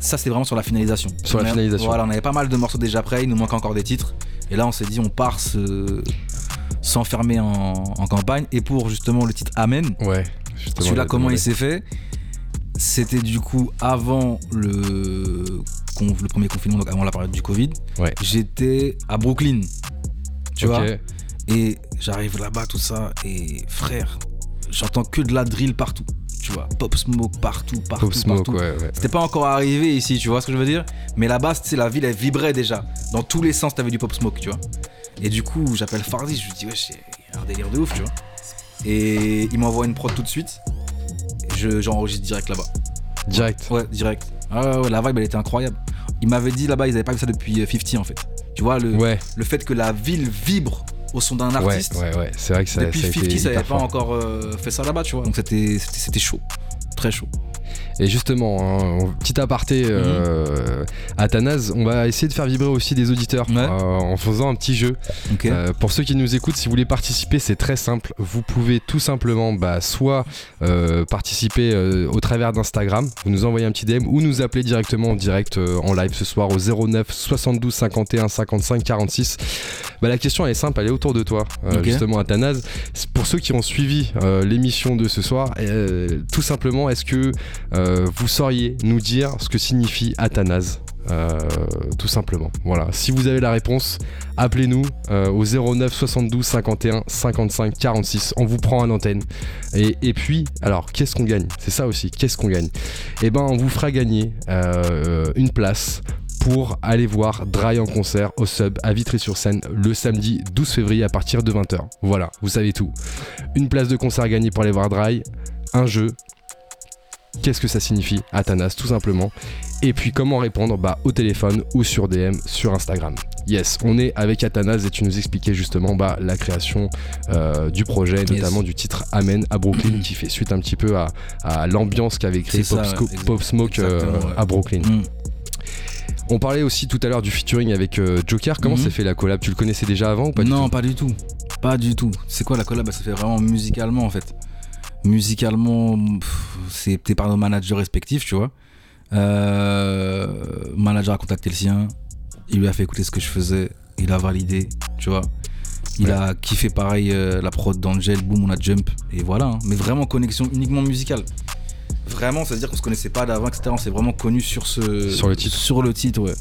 Ça, c'est vraiment sur la finalisation. Sur la finalisation. Voilà, on avait pas mal de morceaux déjà prêts. Il nous manque encore des titres. Et là, on s'est dit, on part s'enfermer en, campagne. Et pour justement le titre Amen. Ouais. Celui-là, comment il s'est fait? C'était du coup avant le, le premier confinement, donc avant la période du Covid. J'étais à Brooklyn. Tu vois Et j'arrive là-bas, tout ça, et frère, j'entends que de la drill partout. Tu vois, pop smoke partout, partout. Pop smoke, ouais, C'était pas encore arrivé ici, tu vois ce que je veux dire Mais là-bas, la ville, elle vibrait déjà. Dans tous les sens, t'avais du pop smoke, tu vois. Et du coup, j'appelle Fardy, je lui dis, ouais, a un délire de ouf, tu vois. Et il m'envoie une prod tout de suite j'enregistre direct là-bas. Direct Ouais, direct. Ah ouais, la vibe elle était incroyable. Il m'avait dit là-bas, ils avaient pas vu ça depuis 50 euh, en fait. Tu vois, le, le fait que la ville vibre au son d'un artiste. Ouais, ouais, c'est vrai que ça, depuis ça 50, ça n'avait pas encore euh, fait ça là-bas, tu vois. Donc c'était chaud. Très chaud. Et justement, hein, petit aparté, euh, Athanase, on va essayer de faire vibrer aussi des auditeurs euh, en faisant un petit jeu. Euh, pour ceux qui nous écoutent, si vous voulez participer, c'est très simple. Vous pouvez tout simplement bah, soit euh, participer au travers d'Instagram, vous nous envoyez un petit DM ou nous appeler directement en direct en live ce soir au 09 72 51 55 46. Bah, la question elle est simple, elle est autour de toi, justement Athanase. Pour ceux qui ont suivi l'émission de ce soir, tout simplement, est-ce que euh, vous sauriez nous dire ce que signifie Athanase euh, tout simplement. Voilà. Si vous avez la réponse, appelez-nous euh, au 09 72 51 55 46. On vous prend en antenne. Et, puis, alors, qu'est-ce qu'on gagne? C'est ça aussi. Qu'est-ce qu'on gagne? Eh ben, on vous fera gagner une place pour aller voir Dry en concert au Sub à Vitry-sur-Seine le samedi 12 février à partir de 20h. Voilà, vous savez tout. Une place de concert gagnée pour aller voir Dry, un jeu, Qu'est-ce que ça signifie Athanas tout simplement Et puis comment répondre Bah au téléphone ou sur DM sur Instagram. Yes, on est avec Athanas et tu nous expliquais justement bah, la création euh, du projet, notamment du titre Amen à Brooklyn qui fait suite un petit peu à, l'ambiance qu'avait créé Pop, Smoke euh, à Brooklyn. Mm. On parlait aussi tout à l'heure du featuring avec euh, Joker. Comment mm-hmm. s'est fait la collab? Tu le connaissais déjà avant ou pas Non, pas du tout. Pas du tout. C'est quoi la collab? Ça fait vraiment musicalement en fait musicalement, c'était par nos managers respectifs, tu vois. Euh, manager a contacté le sien, il lui a fait écouter ce que je faisais, il a validé, tu vois. Il a kiffé pareil euh, la prod d'Angel, boom, on a jump, et voilà. Hein. Mais vraiment connexion uniquement musicale. Vraiment, c'est-à-dire qu'on se connaissait pas d'avant, etc. On s'est vraiment connu sur ce. Sur le titre. Sur le titre, ouais.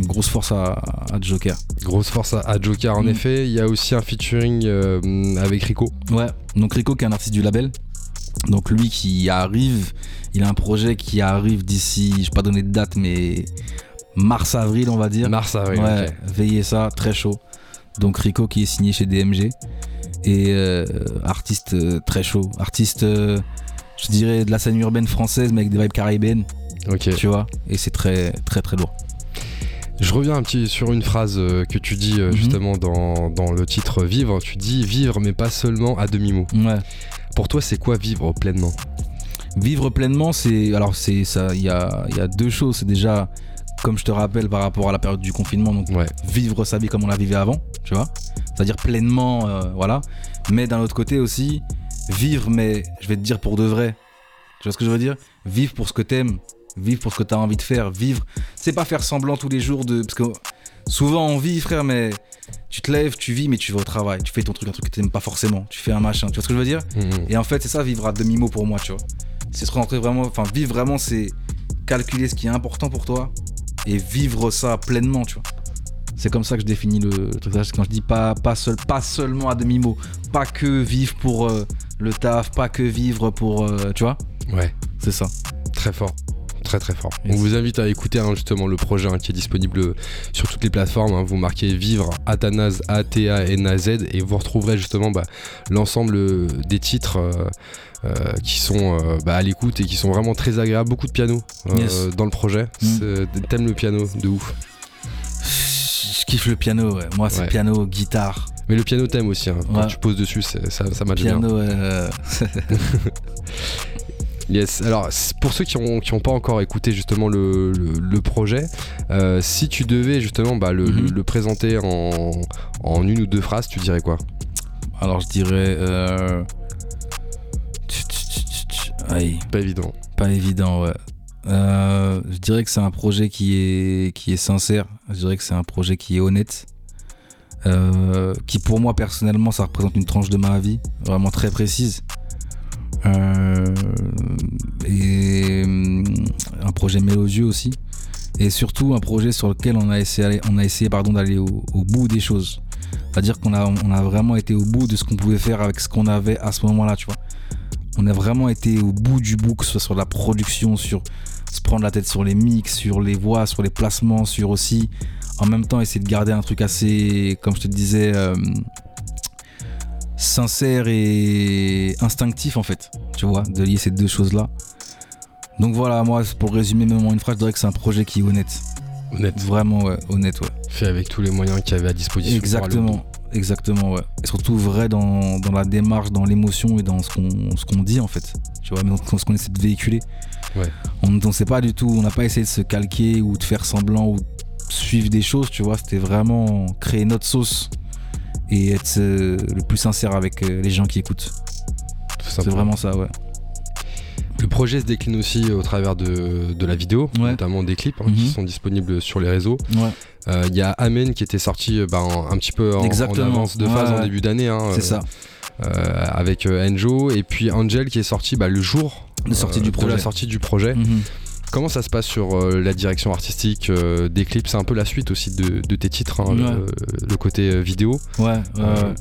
Grosse force à, Joker. Grosse force à, Joker, en mm. effet. Il y a aussi un featuring euh, avec Rico. Ouais, donc Rico qui est un artiste du label. Donc lui qui arrive, il a un projet qui arrive d'ici, je vais pas donner de date, mais mars-avril, on va dire. Mars-avril, ouais. Veillez ça, très chaud. Donc Rico qui est signé chez DMG. Et euh, artiste euh, très chaud. Artiste, je dirais, de la scène urbaine française, mais avec des vibes caribéennes. Ok. Tu vois? Et c'est très, très, très lourd. Je reviens un petit sur une phrase que tu dis mhm. justement dans, dans, le titre Vivre. Tu dis vivre, mais pas seulement à demi-mot. Ouais. Pour toi, c'est quoi vivre pleinement? Vivre pleinement, c'est. Alors, c'est ça. Il y a, y a deux choses. C'est déjà comme je te rappelle par rapport à la période du confinement, donc vivre sa vie comme on la vivait avant, tu vois, c'est-à-dire pleinement, euh, voilà. Mais d'un autre côté aussi, vivre, mais je vais te dire pour de vrai, tu vois ce que je veux dire? Vivre pour ce que t'aimes, vivre pour ce que t'as envie de faire, vivre, c'est pas faire semblant tous les jours de, parce que souvent on vit, frère, mais tu te lèves, tu vis, mais tu vas au travail, tu fais ton truc, un truc que t'aimes pas forcément, tu fais un machin, tu vois ce que je veux dire? Mmh. Et en fait, c'est ça, vivre à demi mot pour moi, tu vois. C'est se rentrer vraiment, enfin, vivre vraiment, c'est calculer ce qui est important pour toi et vivre ça pleinement, tu vois. C'est comme ça que je définis le, truc. Quand je dis pas, pas, seul, pas seulement à demi-mot, pas que vivre pour euh, le taf, pas que vivre pour. Euh, tu vois Ouais. C'est ça. Très fort. Très très fort. On vous invite à écouter hein, justement le projet hein, qui est disponible sur toutes les plateformes. Hein. Vous marquez Vivre Athanase A-T-A-N-A-Z et vous retrouverez justement bah, l'ensemble euh, des titres. Euh, qui sont euh, bah, à l'écoute et qui sont vraiment très agréables. Beaucoup de piano euh, dans le projet. Mm. T'aimes le piano de ouf Je kiffe le piano, ouais. moi c'est piano, guitare. Mais le piano t'aimes aussi, hein. quand tu poses dessus, ça, ça match bien. Piano, Yes, alors pour ceux qui n'ont qui ont pas encore écouté justement le, le, projet, si tu devais justement bah, le, mm-hmm. le, présenter en, en, une ou deux phrases, tu dirais quoi? Alors je dirais pas évident. Pas évident, ouais. Euh, je dirais que c'est un projet qui est, qui est sincère. Je dirais que c'est un projet qui est honnête. Euh, qui pour moi personnellement ça représente une tranche de ma vie vraiment très précise euh, et un projet mélodieux aussi. Et surtout un projet sur lequel on a essayé, on a essayé pardon d'aller au, bout des choses. C'est à dire qu'on a, on a vraiment été au bout de ce qu'on pouvait faire avec ce qu'on avait à ce moment là tu vois. On a vraiment été au bout du bout, que ce soit sur la production, sur se prendre la tête sur les mix, sur les voix, sur les placements, sur aussi en même temps essayer de garder un truc assez, comme je te disais, euh, sincère et instinctif en fait, tu vois, de lier ces deux choses-là. Donc voilà, moi, pour résumer même en une phrase, je dirais que c'est un projet qui est honnête. Honnête. Vraiment, ouais, honnête, ouais. Fait avec tous les moyens qu'il y avait à disposition. Exactement. Exactement, ouais. Et surtout vrai dans, la démarche, dans l'émotion et dans ce qu'on ce qu'on dit en fait. Tu vois, mais dans ce qu'on essaie de véhiculer. Ouais. On ne sait pas du tout, on n'a pas essayé de se calquer ou de faire semblant ou de suivre des choses, tu vois. C'était vraiment créer notre sauce et être euh, le plus sincère avec euh, les gens qui écoutent. C'est vraiment ça, ouais. Le projet se décline aussi au travers de, la vidéo, notamment des clips hein, qui mhm. sont disponibles sur les réseaux. Euh, il y a Amen qui était sorti bah, un petit peu en, avance de phase en début d'année. Hein, C'est ça. Euh, avec Enjo et puis Angel qui est sorti bah, le jour de, sortie du projet. la sortie du projet. Mhm. Comment ça se passe sur la direction artistique des clips? C'est un peu la suite aussi de, tes titres, hein, le, côté vidéo. Ouais.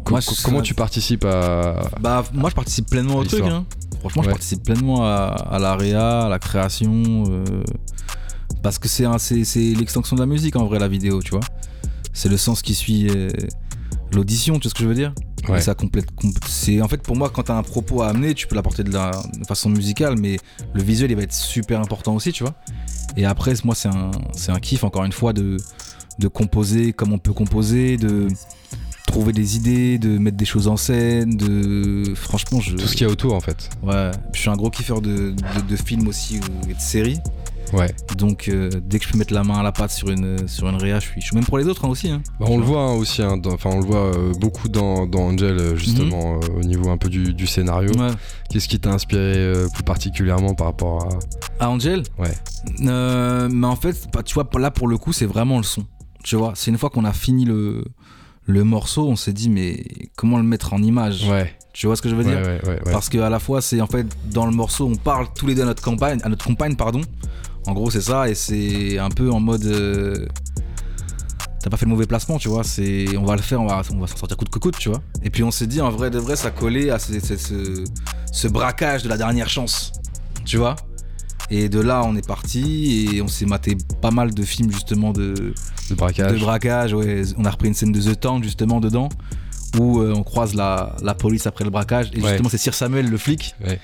comment tu participes à. Bah, moi, je participe pleinement au truc. Hein. Franchement, je participe pleinement à, à l'AREA, à la création. Euh, parce que c'est l'extension de la musique en vrai, la vidéo, tu vois. C'est le sens qui suit euh, l'audition, tu vois ce que je veux dire? Ouais. ça complète. C'est en fait pour moi quand t'as un propos à amener, tu peux l'apporter de la façon musicale, mais le visuel il va être super important aussi, tu vois. Et après, moi c'est un, un kiff encore une fois de, de composer comme on peut composer, de trouver des idées, de mettre des choses en scène, de. Franchement, je. Tout ce qu'il y a autour en fait. Ouais. Je suis un gros kiffeur de, de, films aussi et de séries. Ouais. Donc euh, dès que je peux mettre la main à la pâte sur une sur une réa, je suis, je suis même pour les autres hein, aussi. Hein. Bah, on le voit hein, aussi, enfin on le voit euh, beaucoup dans, dans, Angel euh, justement mhm. au niveau un peu du, du scénario. Ouais. Qu'est-ce qui t'a inspiré plus particulièrement par rapport à à Angel? Ouais. mais en fait, bah, tu vois là pour le coup c'est vraiment le son. Tu vois, c'est une fois qu'on a fini le le morceau, on s'est dit, mais comment le mettre en image? Ouais. Tu vois ce que je veux dire? Ouais, Parce qu'à la fois, c'est en fait, dans le morceau, on parle tous les deux à notre compagne, à notre compagne pardon. En gros, c'est ça, et c'est un peu en mode. Euh, t'as pas fait le mauvais placement, tu vois. C'est, on va le faire, on va, on va s'en sortir coûte que coûte, tu vois. Et puis on s'est dit, en vrai de vrai, ça collait à ce, ce- ce- ce braquage de la dernière chance, tu vois. Et de là, on est parti et on s'est maté pas mal de films justement de, De braquage. de braquage. Ouais. On a repris une scène de The Town justement dedans où euh, on croise la, la police après le braquage. Et Ouais. justement, c'est Sir Samuel, le flic. Ouais.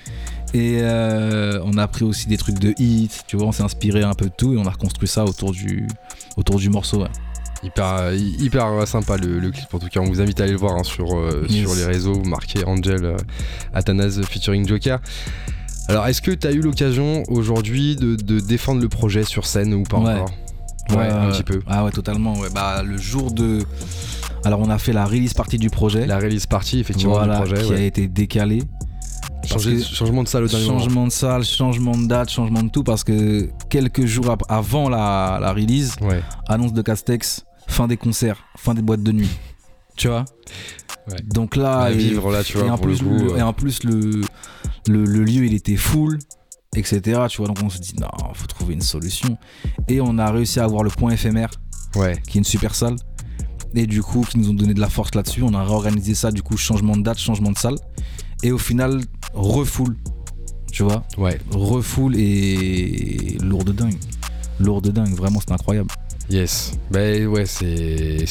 Et euh, on a appris aussi des trucs de hit, tu vois, on s'est inspiré un peu de tout et on a reconstruit ça autour du, autour du morceau. ouais. Hyper, euh, hyper sympa le, le clip en tout cas. On vous invite à aller le voir hein, sur, euh, Yes. sur les réseaux. Marqué Angel euh, Athanase featuring Joker. Alors, est-ce que tu as eu l'occasion aujourd'hui de, de défendre le projet sur scène ou pas Ouais. encore? Ouais, un petit peu. Ah ouais, totalement. Ouais. Bah, le jour de. Alors, on a fait la release partie du projet. La release partie, effectivement, voilà, du projet. qui a été décalée. Changer- changement de salle au dernier moment. Changement de salle, changement de date, changement de tout, parce que quelques jours avant la, la release, Ouais. annonce de Castex, fin des concerts, fin des boîtes de nuit. Tu vois Ouais. Donc là, À et, vivre là, tu et vois, en pour le plus, coup. le- euh, et en plus le, le, le lieu il était full, etc. Tu vois, donc on se dit non, faut trouver une solution. Et on a réussi à avoir le point éphémère, Ouais. qui est une super salle. Et du coup, qui nous ont donné de la force là-dessus. On a réorganisé ça, du coup, changement de date, changement de salle. Et au final, refoule. Tu vois Ouais. refoule et lourd de dingue. Lourd de dingue, vraiment c'est incroyable. Yes. Bah ouais, c'est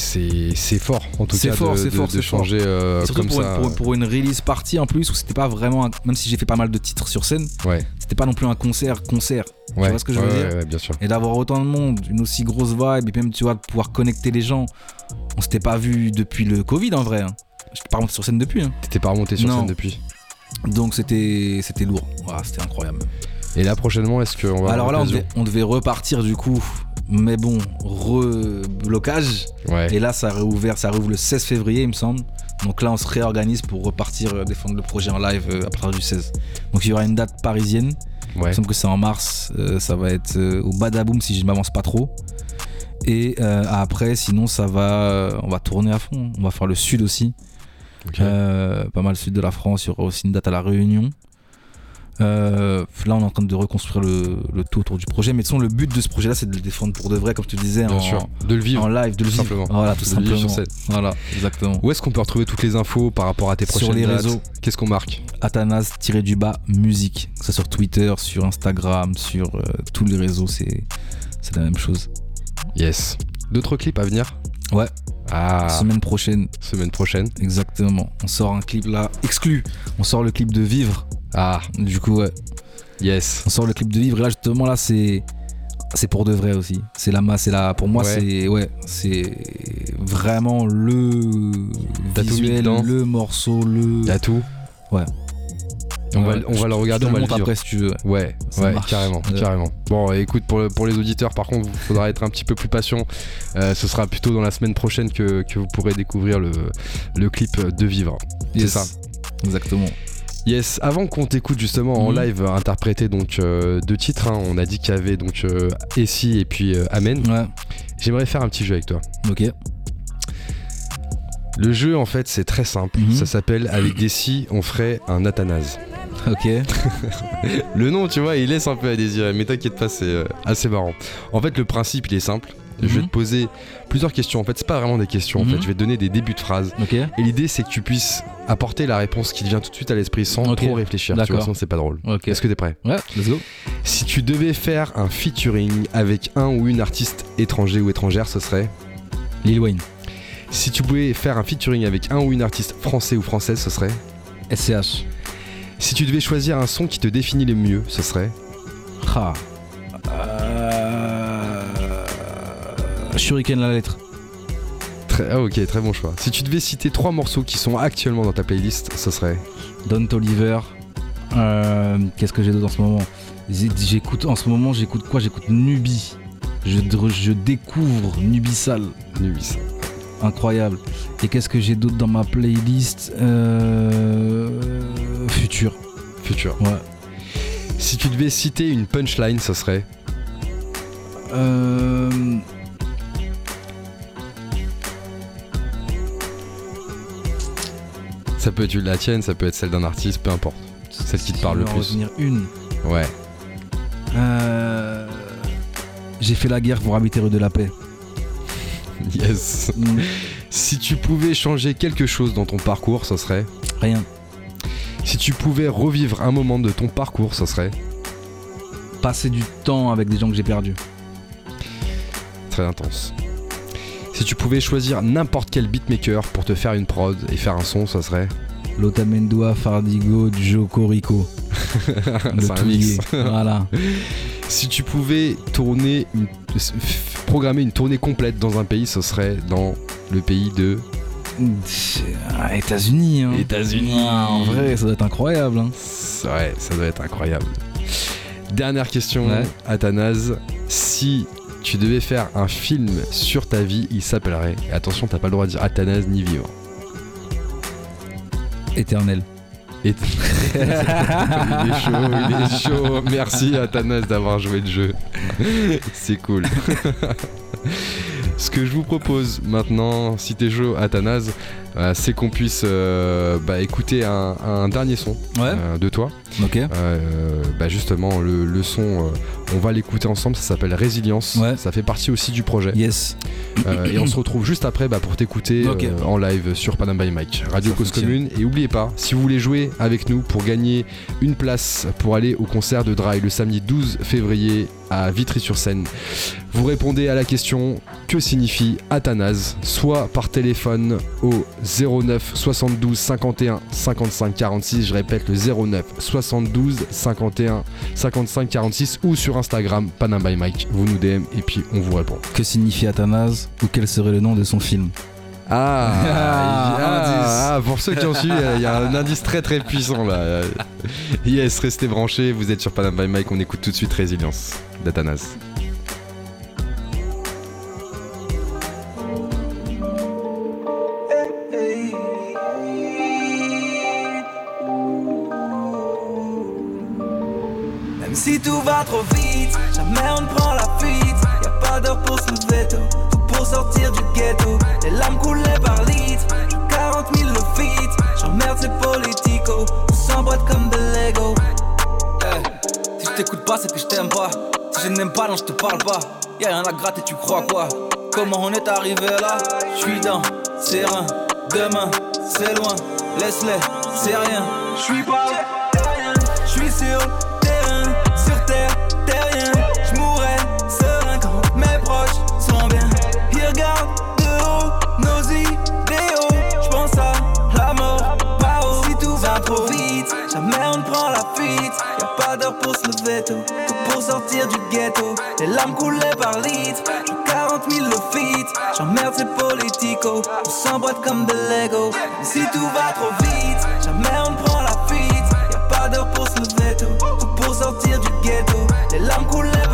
fort en tout C'est cas fort, de, fort, de c'est fort. changer euh, Surtout comme pour, ça. Une, pour, pour une release partie en plus où c'était pas vraiment, un- même si j'ai fait pas mal de titres sur scène, Ouais. c'était pas non plus un concert, concert. Ouais. vois ce que je veux Ouais, dire? ouais, bien sûr. Et d'avoir autant de monde, une aussi grosse vibe, et même tu vois, de pouvoir connecter les gens. On s'était pas vu depuis le Covid en vrai. Hein. J'étais pas remonté sur scène depuis. hein. T'étais pas remonté sur Non. scène depuis. Donc c'était c'était lourd. C'était incroyable. Et là prochainement, est-ce qu'on va Alors avoir là, on devait, on devait repartir du coup. Mais bon, reblocage. Ouais. Et là, ça réouvert, ça réouvre le 16 février, il me semble. Donc là, on se réorganise pour repartir euh, défendre le projet en live euh, à partir du 16. Donc il y aura une date parisienne. Il Ouais. me semble que c'est en mars. euh, ça va être euh, au Badaboom si je m'avance pas trop. Et euh, après, sinon, ça va, on va tourner à fond. On va faire le sud aussi. Euh, pas mal sud de la France. Il y aura aussi une date à la Réunion. Euh, là, on est en train de reconstruire le, le tout autour du projet. Mais de toute façon, le but de ce projet-là, c'est de le défendre pour de vrai, comme tu disais, Bien en, sûr. De le vivre. en live, de le vivre. simplement. Voilà, tout De le vivre simplement. sur scène. Voilà, exactement. Où est-ce qu'on peut retrouver toutes les infos par rapport à tes Sur prochaines les dates réseaux. Qu'est-ce qu'on marque Athanas-du-bas musique. Que ce soit sur Twitter, sur Instagram, sur euh, tous les réseaux, c'est c'est la même chose. Yes. D'autres clips à venir Ouais. Ah, Semaine prochaine, semaine prochaine. exactement. On sort un clip là, exclu. On sort le clip de Vivre. Ah, Du coup, ouais. yes. On sort le clip de Vivre. Et là, justement, là, c'est. C'est pour de vrai aussi. C'est la masse, c'est la. Pour moi, Ouais. c'est. Ouais. C'est vraiment le. T'as tout Visuel, le morceau, le. Tout. Ouais. On, va, on va le regarder, on va le vivre. après si tu veux. ouais. Ouais, carrément, Ouais. carrément. Bon, écoute, pour, le- pour les auditeurs, par contre, il faudra être un petit peu plus patient. Euh, ce sera plutôt dans la semaine prochaine que, que vous pourrez découvrir le, le clip de Vivre. C'est Yes. ça. Exactement. Yes, avant qu'on t'écoute justement en Mhm. live interpréter donc euh, deux titres, hein, on a dit qu'il y avait donc euh, Essie et puis euh, Amen. Ouais. J'aimerais faire un petit jeu avec toi. Ok. Le jeu en fait c'est très simple, Mhm. ça s'appelle avec Essie on ferait un Athanase. Ok. Le nom tu vois il laisse un peu à désirer mais t'inquiète pas c'est euh, assez marrant. En fait le principe il est simple, je vais Mhm. te poser plusieurs questions en fait c'est pas vraiment des questions en Mhm. fait je vais te donner des débuts de phrases Ok. et l'idée c'est que tu puisses apporter la réponse qui te vient tout de suite à l'esprit sans trop réfléchir tu vois sinon c'est pas drôle. Est-ce que t'es prêt? Ouais, let's go. Si tu devais faire un featuring avec un ou une artiste étranger ou étrangère, ce serait? Lil Wayne. Si tu pouvais faire un featuring avec un ou une artiste français ou française, ce serait? SCH. Si tu devais choisir un son qui te définit le mieux, ce serait Ah. Euh... Shuriken la lettre. très... Ah ok, très bon choix. Si tu devais citer trois morceaux qui sont actuellement dans ta playlist, ce serait Don Oliver. Euh, Qu'est-ce que j'ai d'autre en ce moment? J'écoute en ce moment, j'écoute quoi? J'écoute Nubi. Je, je découvre Nubisal. Nubis. Incroyable. Et qu'est-ce que j'ai d'autre dans ma playlist euh... Futur. Futur. Ouais. Si tu devais citer une punchline, ce serait Euh... Ça peut être la tienne, ça peut être celle d'un artiste, peu importe. Celle qui te parle le plus. retenir une. Ouais. Euh, J'ai fait la guerre pour habiter rue de la paix. Yes. Mm. Si tu pouvais changer quelque chose dans ton parcours, ça serait Rien. Si tu pouvais revivre un moment de ton parcours, ça serait Passer du temps avec des gens que j'ai perdus. très intense. Si tu pouvais choisir n'importe quel beatmaker pour te faire une prod et faire un son, ça serait Lotamendua, Fardigo, Joko Rico. Le C'est un touillé. mix. voilà. Si tu pouvais tourner une- programmer une tournée complète dans un pays, ce serait dans le pays de Ah, États-Unis. Hein. États-Unis. Ah, en vrai, ça doit être incroyable. hein. Ouais, ça doit être incroyable. Dernière question, Ouais. Athanase. Si tu devais faire un film sur ta vie, il s'appellerait. et attention, t'as pas le droit de dire Athanase ni vivre. Éternel. Il est chaud, il est chaud. Merci Athanase d'avoir joué le jeu. C'est cool. Ce que je vous propose maintenant, si t'es chaud, Athanase, euh, c'est qu'on puisse euh, bah, écouter un, un dernier son Ouais. euh, de toi. Ok. Bah justement, le, le son, on va l'écouter ensemble, ça s'appelle Résilience. Ouais. Ça fait partie aussi du projet. Yes. Et on se retrouve juste après bah, pour t'écouter en live sur Panam by Mike, Radio Cause. Commune. Et oubliez pas, si vous voulez jouer avec nous pour gagner une place pour aller au concert de Dry le samedi 12 février à Vitry-sur-Seine, vous répondez à la question que signifie Athanase, soit par téléphone au 09 72 51 55 46. Je répète le 09 72 51 55 46 ou sur Instagram Panam by Mike. Vous nous DM et puis on vous répond. Que signifie Athanase ou quel serait le nom de son film? Ah, Ah, ah, ah, pour ceux qui ont suivi, il y a un indice très très puissant là. Yes, restez branchés, vous êtes sur Panam by Mike, on écoute tout de suite Résilience d'Athanas. Jamais on ne prend la fuite. Y a pas d'heure pour se lever tout pour sortir du ghetto. Les larmes coulaient par litres, j'ai 40 000 le feat. J'emmerde ces politicos, on s'emboîte comme de Lego. Si je t'écoute pas, c'est que je t'aime pas. Si je n'aime pas, non, je te parle pas. Y'a rien à gratter, tu crois quoi? Comment on est arrivé là? Je suis dans, serein. Demain, c'est loin. Laisse-les, c'est rien. Je suis pas, je suis sur pour se lever tôt, pour sortir du ghetto. Les larmes coulaient par litres, j'ai 40 000 le feat. J'emmerde ces politicos, on s'emboîte comme de Lego. Si tout va trop vite, jamais on prend la fuite. Y a pas d'heure pour se lever tôt, tout pour sortir du ghetto. Les larmes coulaient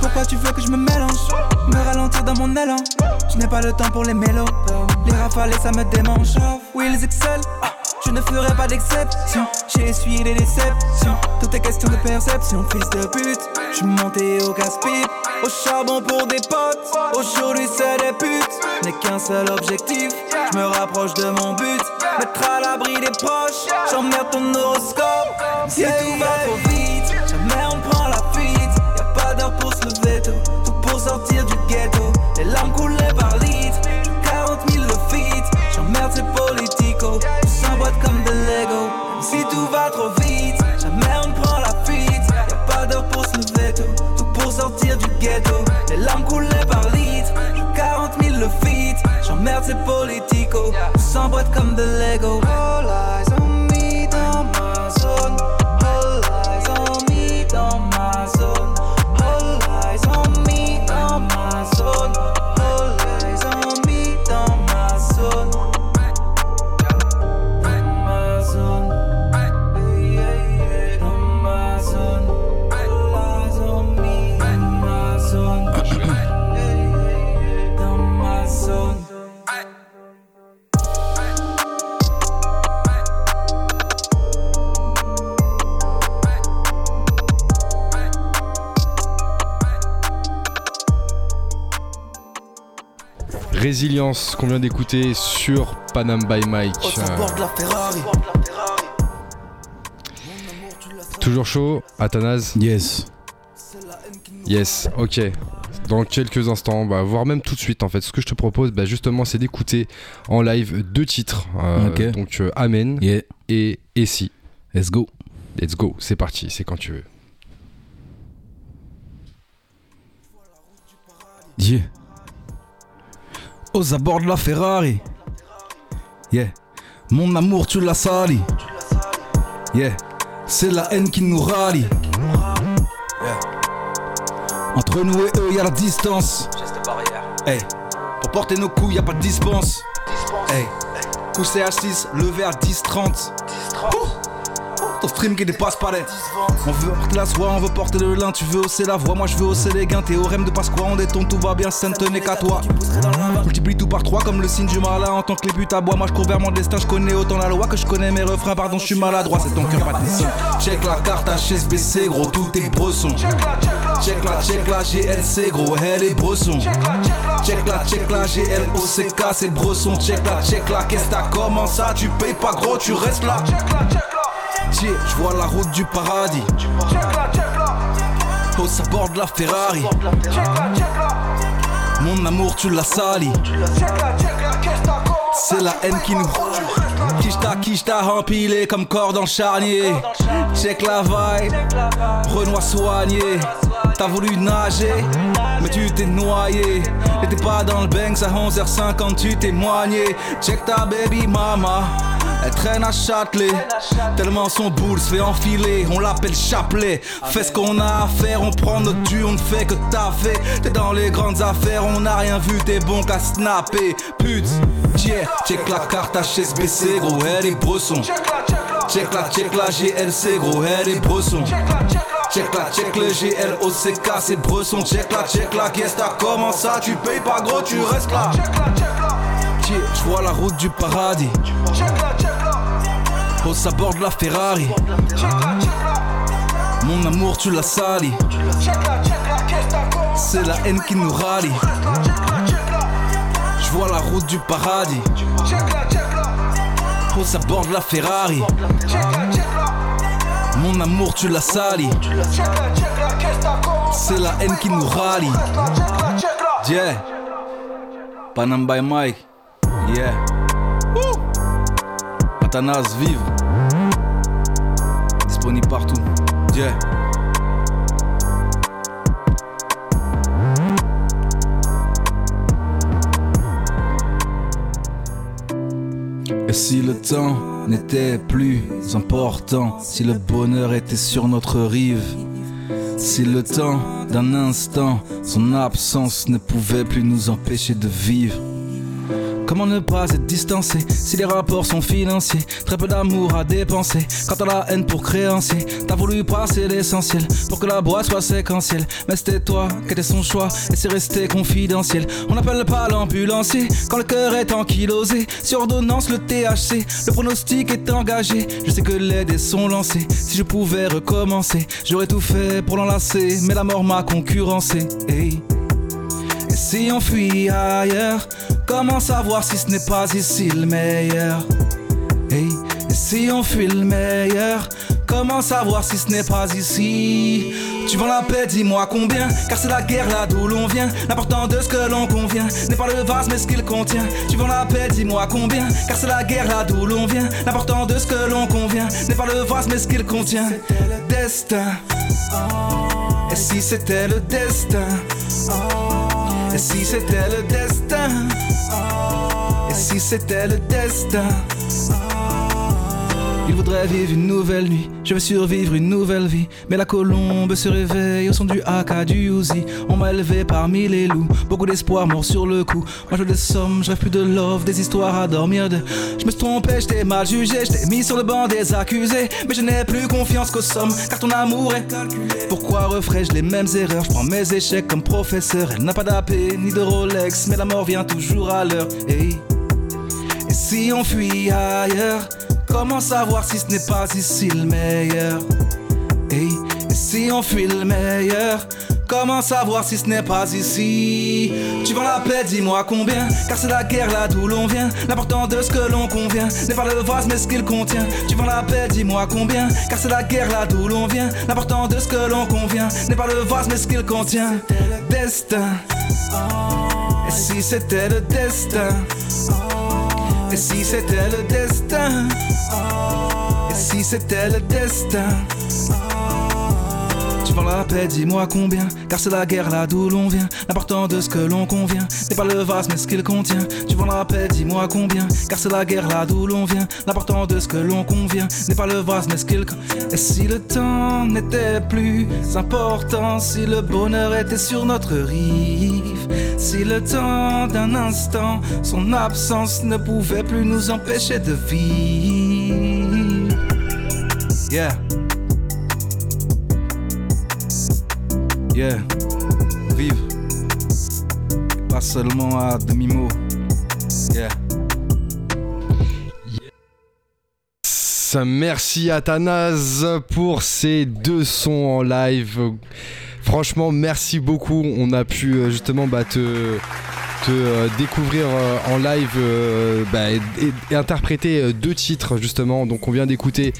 Pourquoi tu veux que je me mélange? Me ralentir dans mon élan. Je n'ai pas le temps pour les mélos Les rafales ça me démange. Oui ils excellent Je ne ferai pas d'exception. J'ai essuyé les déceptions. Tout est question de perception Fils de pute. Je suis monté au casse-pipe. Au charbon pour des potes. Aujourd'hui c'est des putes. N'ai qu'un seul objectif. Je me rapproche de mon but. Mettre à l'abri des proches. J'emmerde ton horoscope. Si tout va trop vite Si tout va trop vite. Jamais on ne prend la fuite. Y'a pas d'heure pour se lever tôt. Tout pour sortir du ghetto. Les larmes coulaient par litres. J'ai 40 000 le feat. J'emmerde ces politicos On s'emboîte comme de Lego Résilience qu'on vient d'écouter sur Panam by Mike. Toujours chaud, Athanase Yes. Yes, ok. Dans quelques instants, bah, voire même tout de suite en fait. Ce que je te propose, bah, justement, c'est d'écouter en live deux titres. Euh, donc euh, Amen et Et si. Let's go. Let's go, c'est parti, c'est quand tu veux. Yeah. Aux abords de la Ferrari. Yeah. Mon amour, tu l'as sali. Yeah. C'est la haine qui nous rallie. Yeah. Entre nous et eux, y a la distance. Hey. Pour porter nos coups, y a pas de dispense. Hey. Couché à 6, levé à 10-30 stream qui dépasse pas les. On veut porter la soie, on veut porter le lin. Tu veux hausser la voix, moi je veux hausser les gains. Théorème de Pasqua, on détonne, tout va bien, ça ne tenait qu'à toi. Multiplie tout par trois comme le signe du malin. En tant que les buts à bois, moi je cours vers mon destin. Je connais autant la loi que je connais mes refrains. Pardon, je suis maladroit, c'est ton cœur pas Check la carte HSBC, gros, tout est bresson. Check la, check la GLC, gros, elle est bresson. Check la, check la GLOCK, c'est bresson. Check la, check la, qu'est-ce t'as comment ça Tu payes pas gros, tu restes là je vois la route du paradis. Oh, ça borde la Ferrari. Mon amour, tu l'as sali. C'est la haine qui nous. Qui t'a, qui t'a empilé comme corde en charnier. Check la vibe, Renoir soigné. T'as voulu nager, mais tu t'es noyé. T'étais pas dans le banks à 11h50, tu t'es moigné. Check ta baby mama. Elle traîne à Châtelet, tellement son boule se fait enfiler. On l'appelle chapelet. Fais ce qu'on a à faire, on prend notre dû, on ne fait que fait T'es dans les grandes affaires, on n'a rien vu, t'es bon qu'à snapper. Pute, yeah, check la carte HSBC, gros, elle est bresson. Check la, check la GLC, gros, elle est bresson. Check la, check le GLOCK, c'est bresson. Check la, check la, qu'est-ce comment ça? Tu payes pas gros, tu restes là. Je vois la route du paradis. Au sabord de la Ferrari. Mon amour, tu l'as sali. C'est la haine qui nous rallie. Je vois la route du paradis. Au sabord de la Ferrari. Mon amour, tu l'as sali. C'est la haine qui nous rallie. Yeah. Panam by Mike. Yeah. Athanas vive. Disponible partout. Et si le temps n'était plus important, si le bonheur était sur notre rive, si le temps d'un instant, son absence ne pouvait plus nous empêcher de vivre. Comment ne pas être distancé si les rapports sont financiers? Très peu d'amour à dépenser. Quand t'as la haine pour créancier T'as voulu passer l'essentiel pour que la boîte soit séquentielle. Mais c'était toi qui étais son choix et c'est resté confidentiel. On n'appelle pas l'ambulancier quand le cœur est ankylosé. Sur ordonnance le THC, le pronostic est engagé. Je sais que les dés sont lancés. Si je pouvais recommencer J'aurais tout fait pour l'enlacer. Mais la mort m'a concurrencé. Et si on fuit ailleurs Comment savoir si ce n'est pas ici le meilleur? Et si on fuit le meilleur? Comment savoir si ce n'est pas ici? Tu vends la paix, dis-moi combien? Car c'est la guerre là d'où l'on vient. L'important de ce que l'on convient N'est pas le vase mais ce qu'il contient. Tu vends la paix, dis-moi combien? Car c'est la guerre là d'où l'on vient. L'important de ce que l'on convient N'est pas le vase mais ce qu'il contient. Le destin. Et si c'était le destin? Et si c'était le destin? Et si c'était le destin? Il voudrait vivre une nouvelle nuit, je veux survivre une nouvelle vie. Mais la colombe se réveille au son du haka, du Uzi. On m'a élevé parmi les loups, beaucoup d'espoir mort sur le coup. Moi je veux des je rêve plus de love, des histoires à dormir de. Je me suis trompé, je t'ai mal jugé, je t'ai mis sur le banc des accusés. Mais je n'ai plus confiance qu'aux sommes, car ton amour est calculé. Pourquoi referais-je les mêmes erreurs? Je prends mes échecs comme professeur. Elle n'a pas d'AP ni de Rolex, mais la mort vient toujours à l'heure. Et si on fuit ailleurs? Comment savoir si ce n'est pas ici le meilleur? Et si on fuit le meilleur comment savoir si ce n'est pas ici? Tu vends la paix, dis-moi combien Car c'est la guerre là d'où l'on vient. L'important de ce que l'on convient N'est pas le vase mais ce qu'il contient. Tu vends la paix, dis-moi combien Car c'est la guerre là d'où l'on vient. L'important de ce que l'on convient N'est pas le vase mais ce qu'il contient. Destin. Et si c'était le destin? Et si c'était le destin? Et si c'était le destin tu vends la paix, dis-moi combien, car c'est la guerre là d'où l'on vient. L'important de ce que l'on convient n'est pas le vase mais ce qu'il contient. Tu vends la paix, dis-moi combien, car c'est la guerre là d'où l'on vient. L'important de ce que l'on convient n'est pas le vase mais ce qu'il Et si le temps n'était plus important, si le bonheur était sur notre rive, si le temps d'un instant, son absence ne pouvait plus nous empêcher de vivre. Yeah. Yeah, vive. Pas seulement à demi-mot. Yeah. Merci à Tanaz pour ces deux sons en live. Franchement, merci beaucoup. On a pu euh, justement bah, te euh, découvrir euh, en live bah, et, interpréter deux titres justement. Donc on vient d'écouter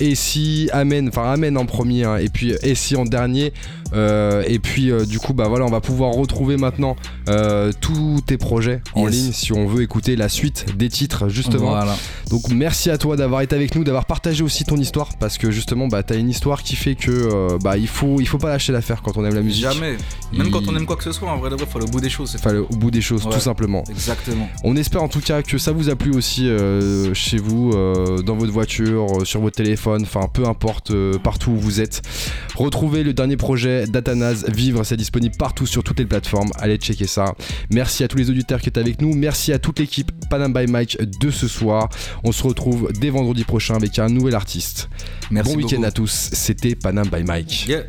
Essie, Amen, enfin Amen en premier hein, et puis Essie en dernier. Et puis du coup bah voilà on va pouvoir retrouver maintenant tous tes projets en ligne si on veut écouter la suite des titres justement. Donc merci à toi d'avoir été avec nous, d'avoir partagé aussi ton histoire parce que justement bah t'as une histoire qui fait que bah il faut il faut pas lâcher l'affaire quand on aime la musique. Jamais. Même quand on aime quoi que ce soit en vrai il faut le bout des choses au bout des choses, tout simplement. Exactement. On espère en tout cas que ça vous a plu aussi euh, chez vous, euh, dans votre voiture, euh, sur votre téléphone, enfin peu importe, partout où vous êtes. Retrouvez le dernier projet d'Atanas Vivre, c'est disponible partout sur toutes les plateformes. Allez checker ça. Merci à tous les auditeurs qui étaient avec nous. Merci à toute l'équipe Panam by Mike de ce soir. On se retrouve dès vendredi prochain avec un nouvel artiste. Merci bon week-end à tous. C'était Panam by Mike. Yeah.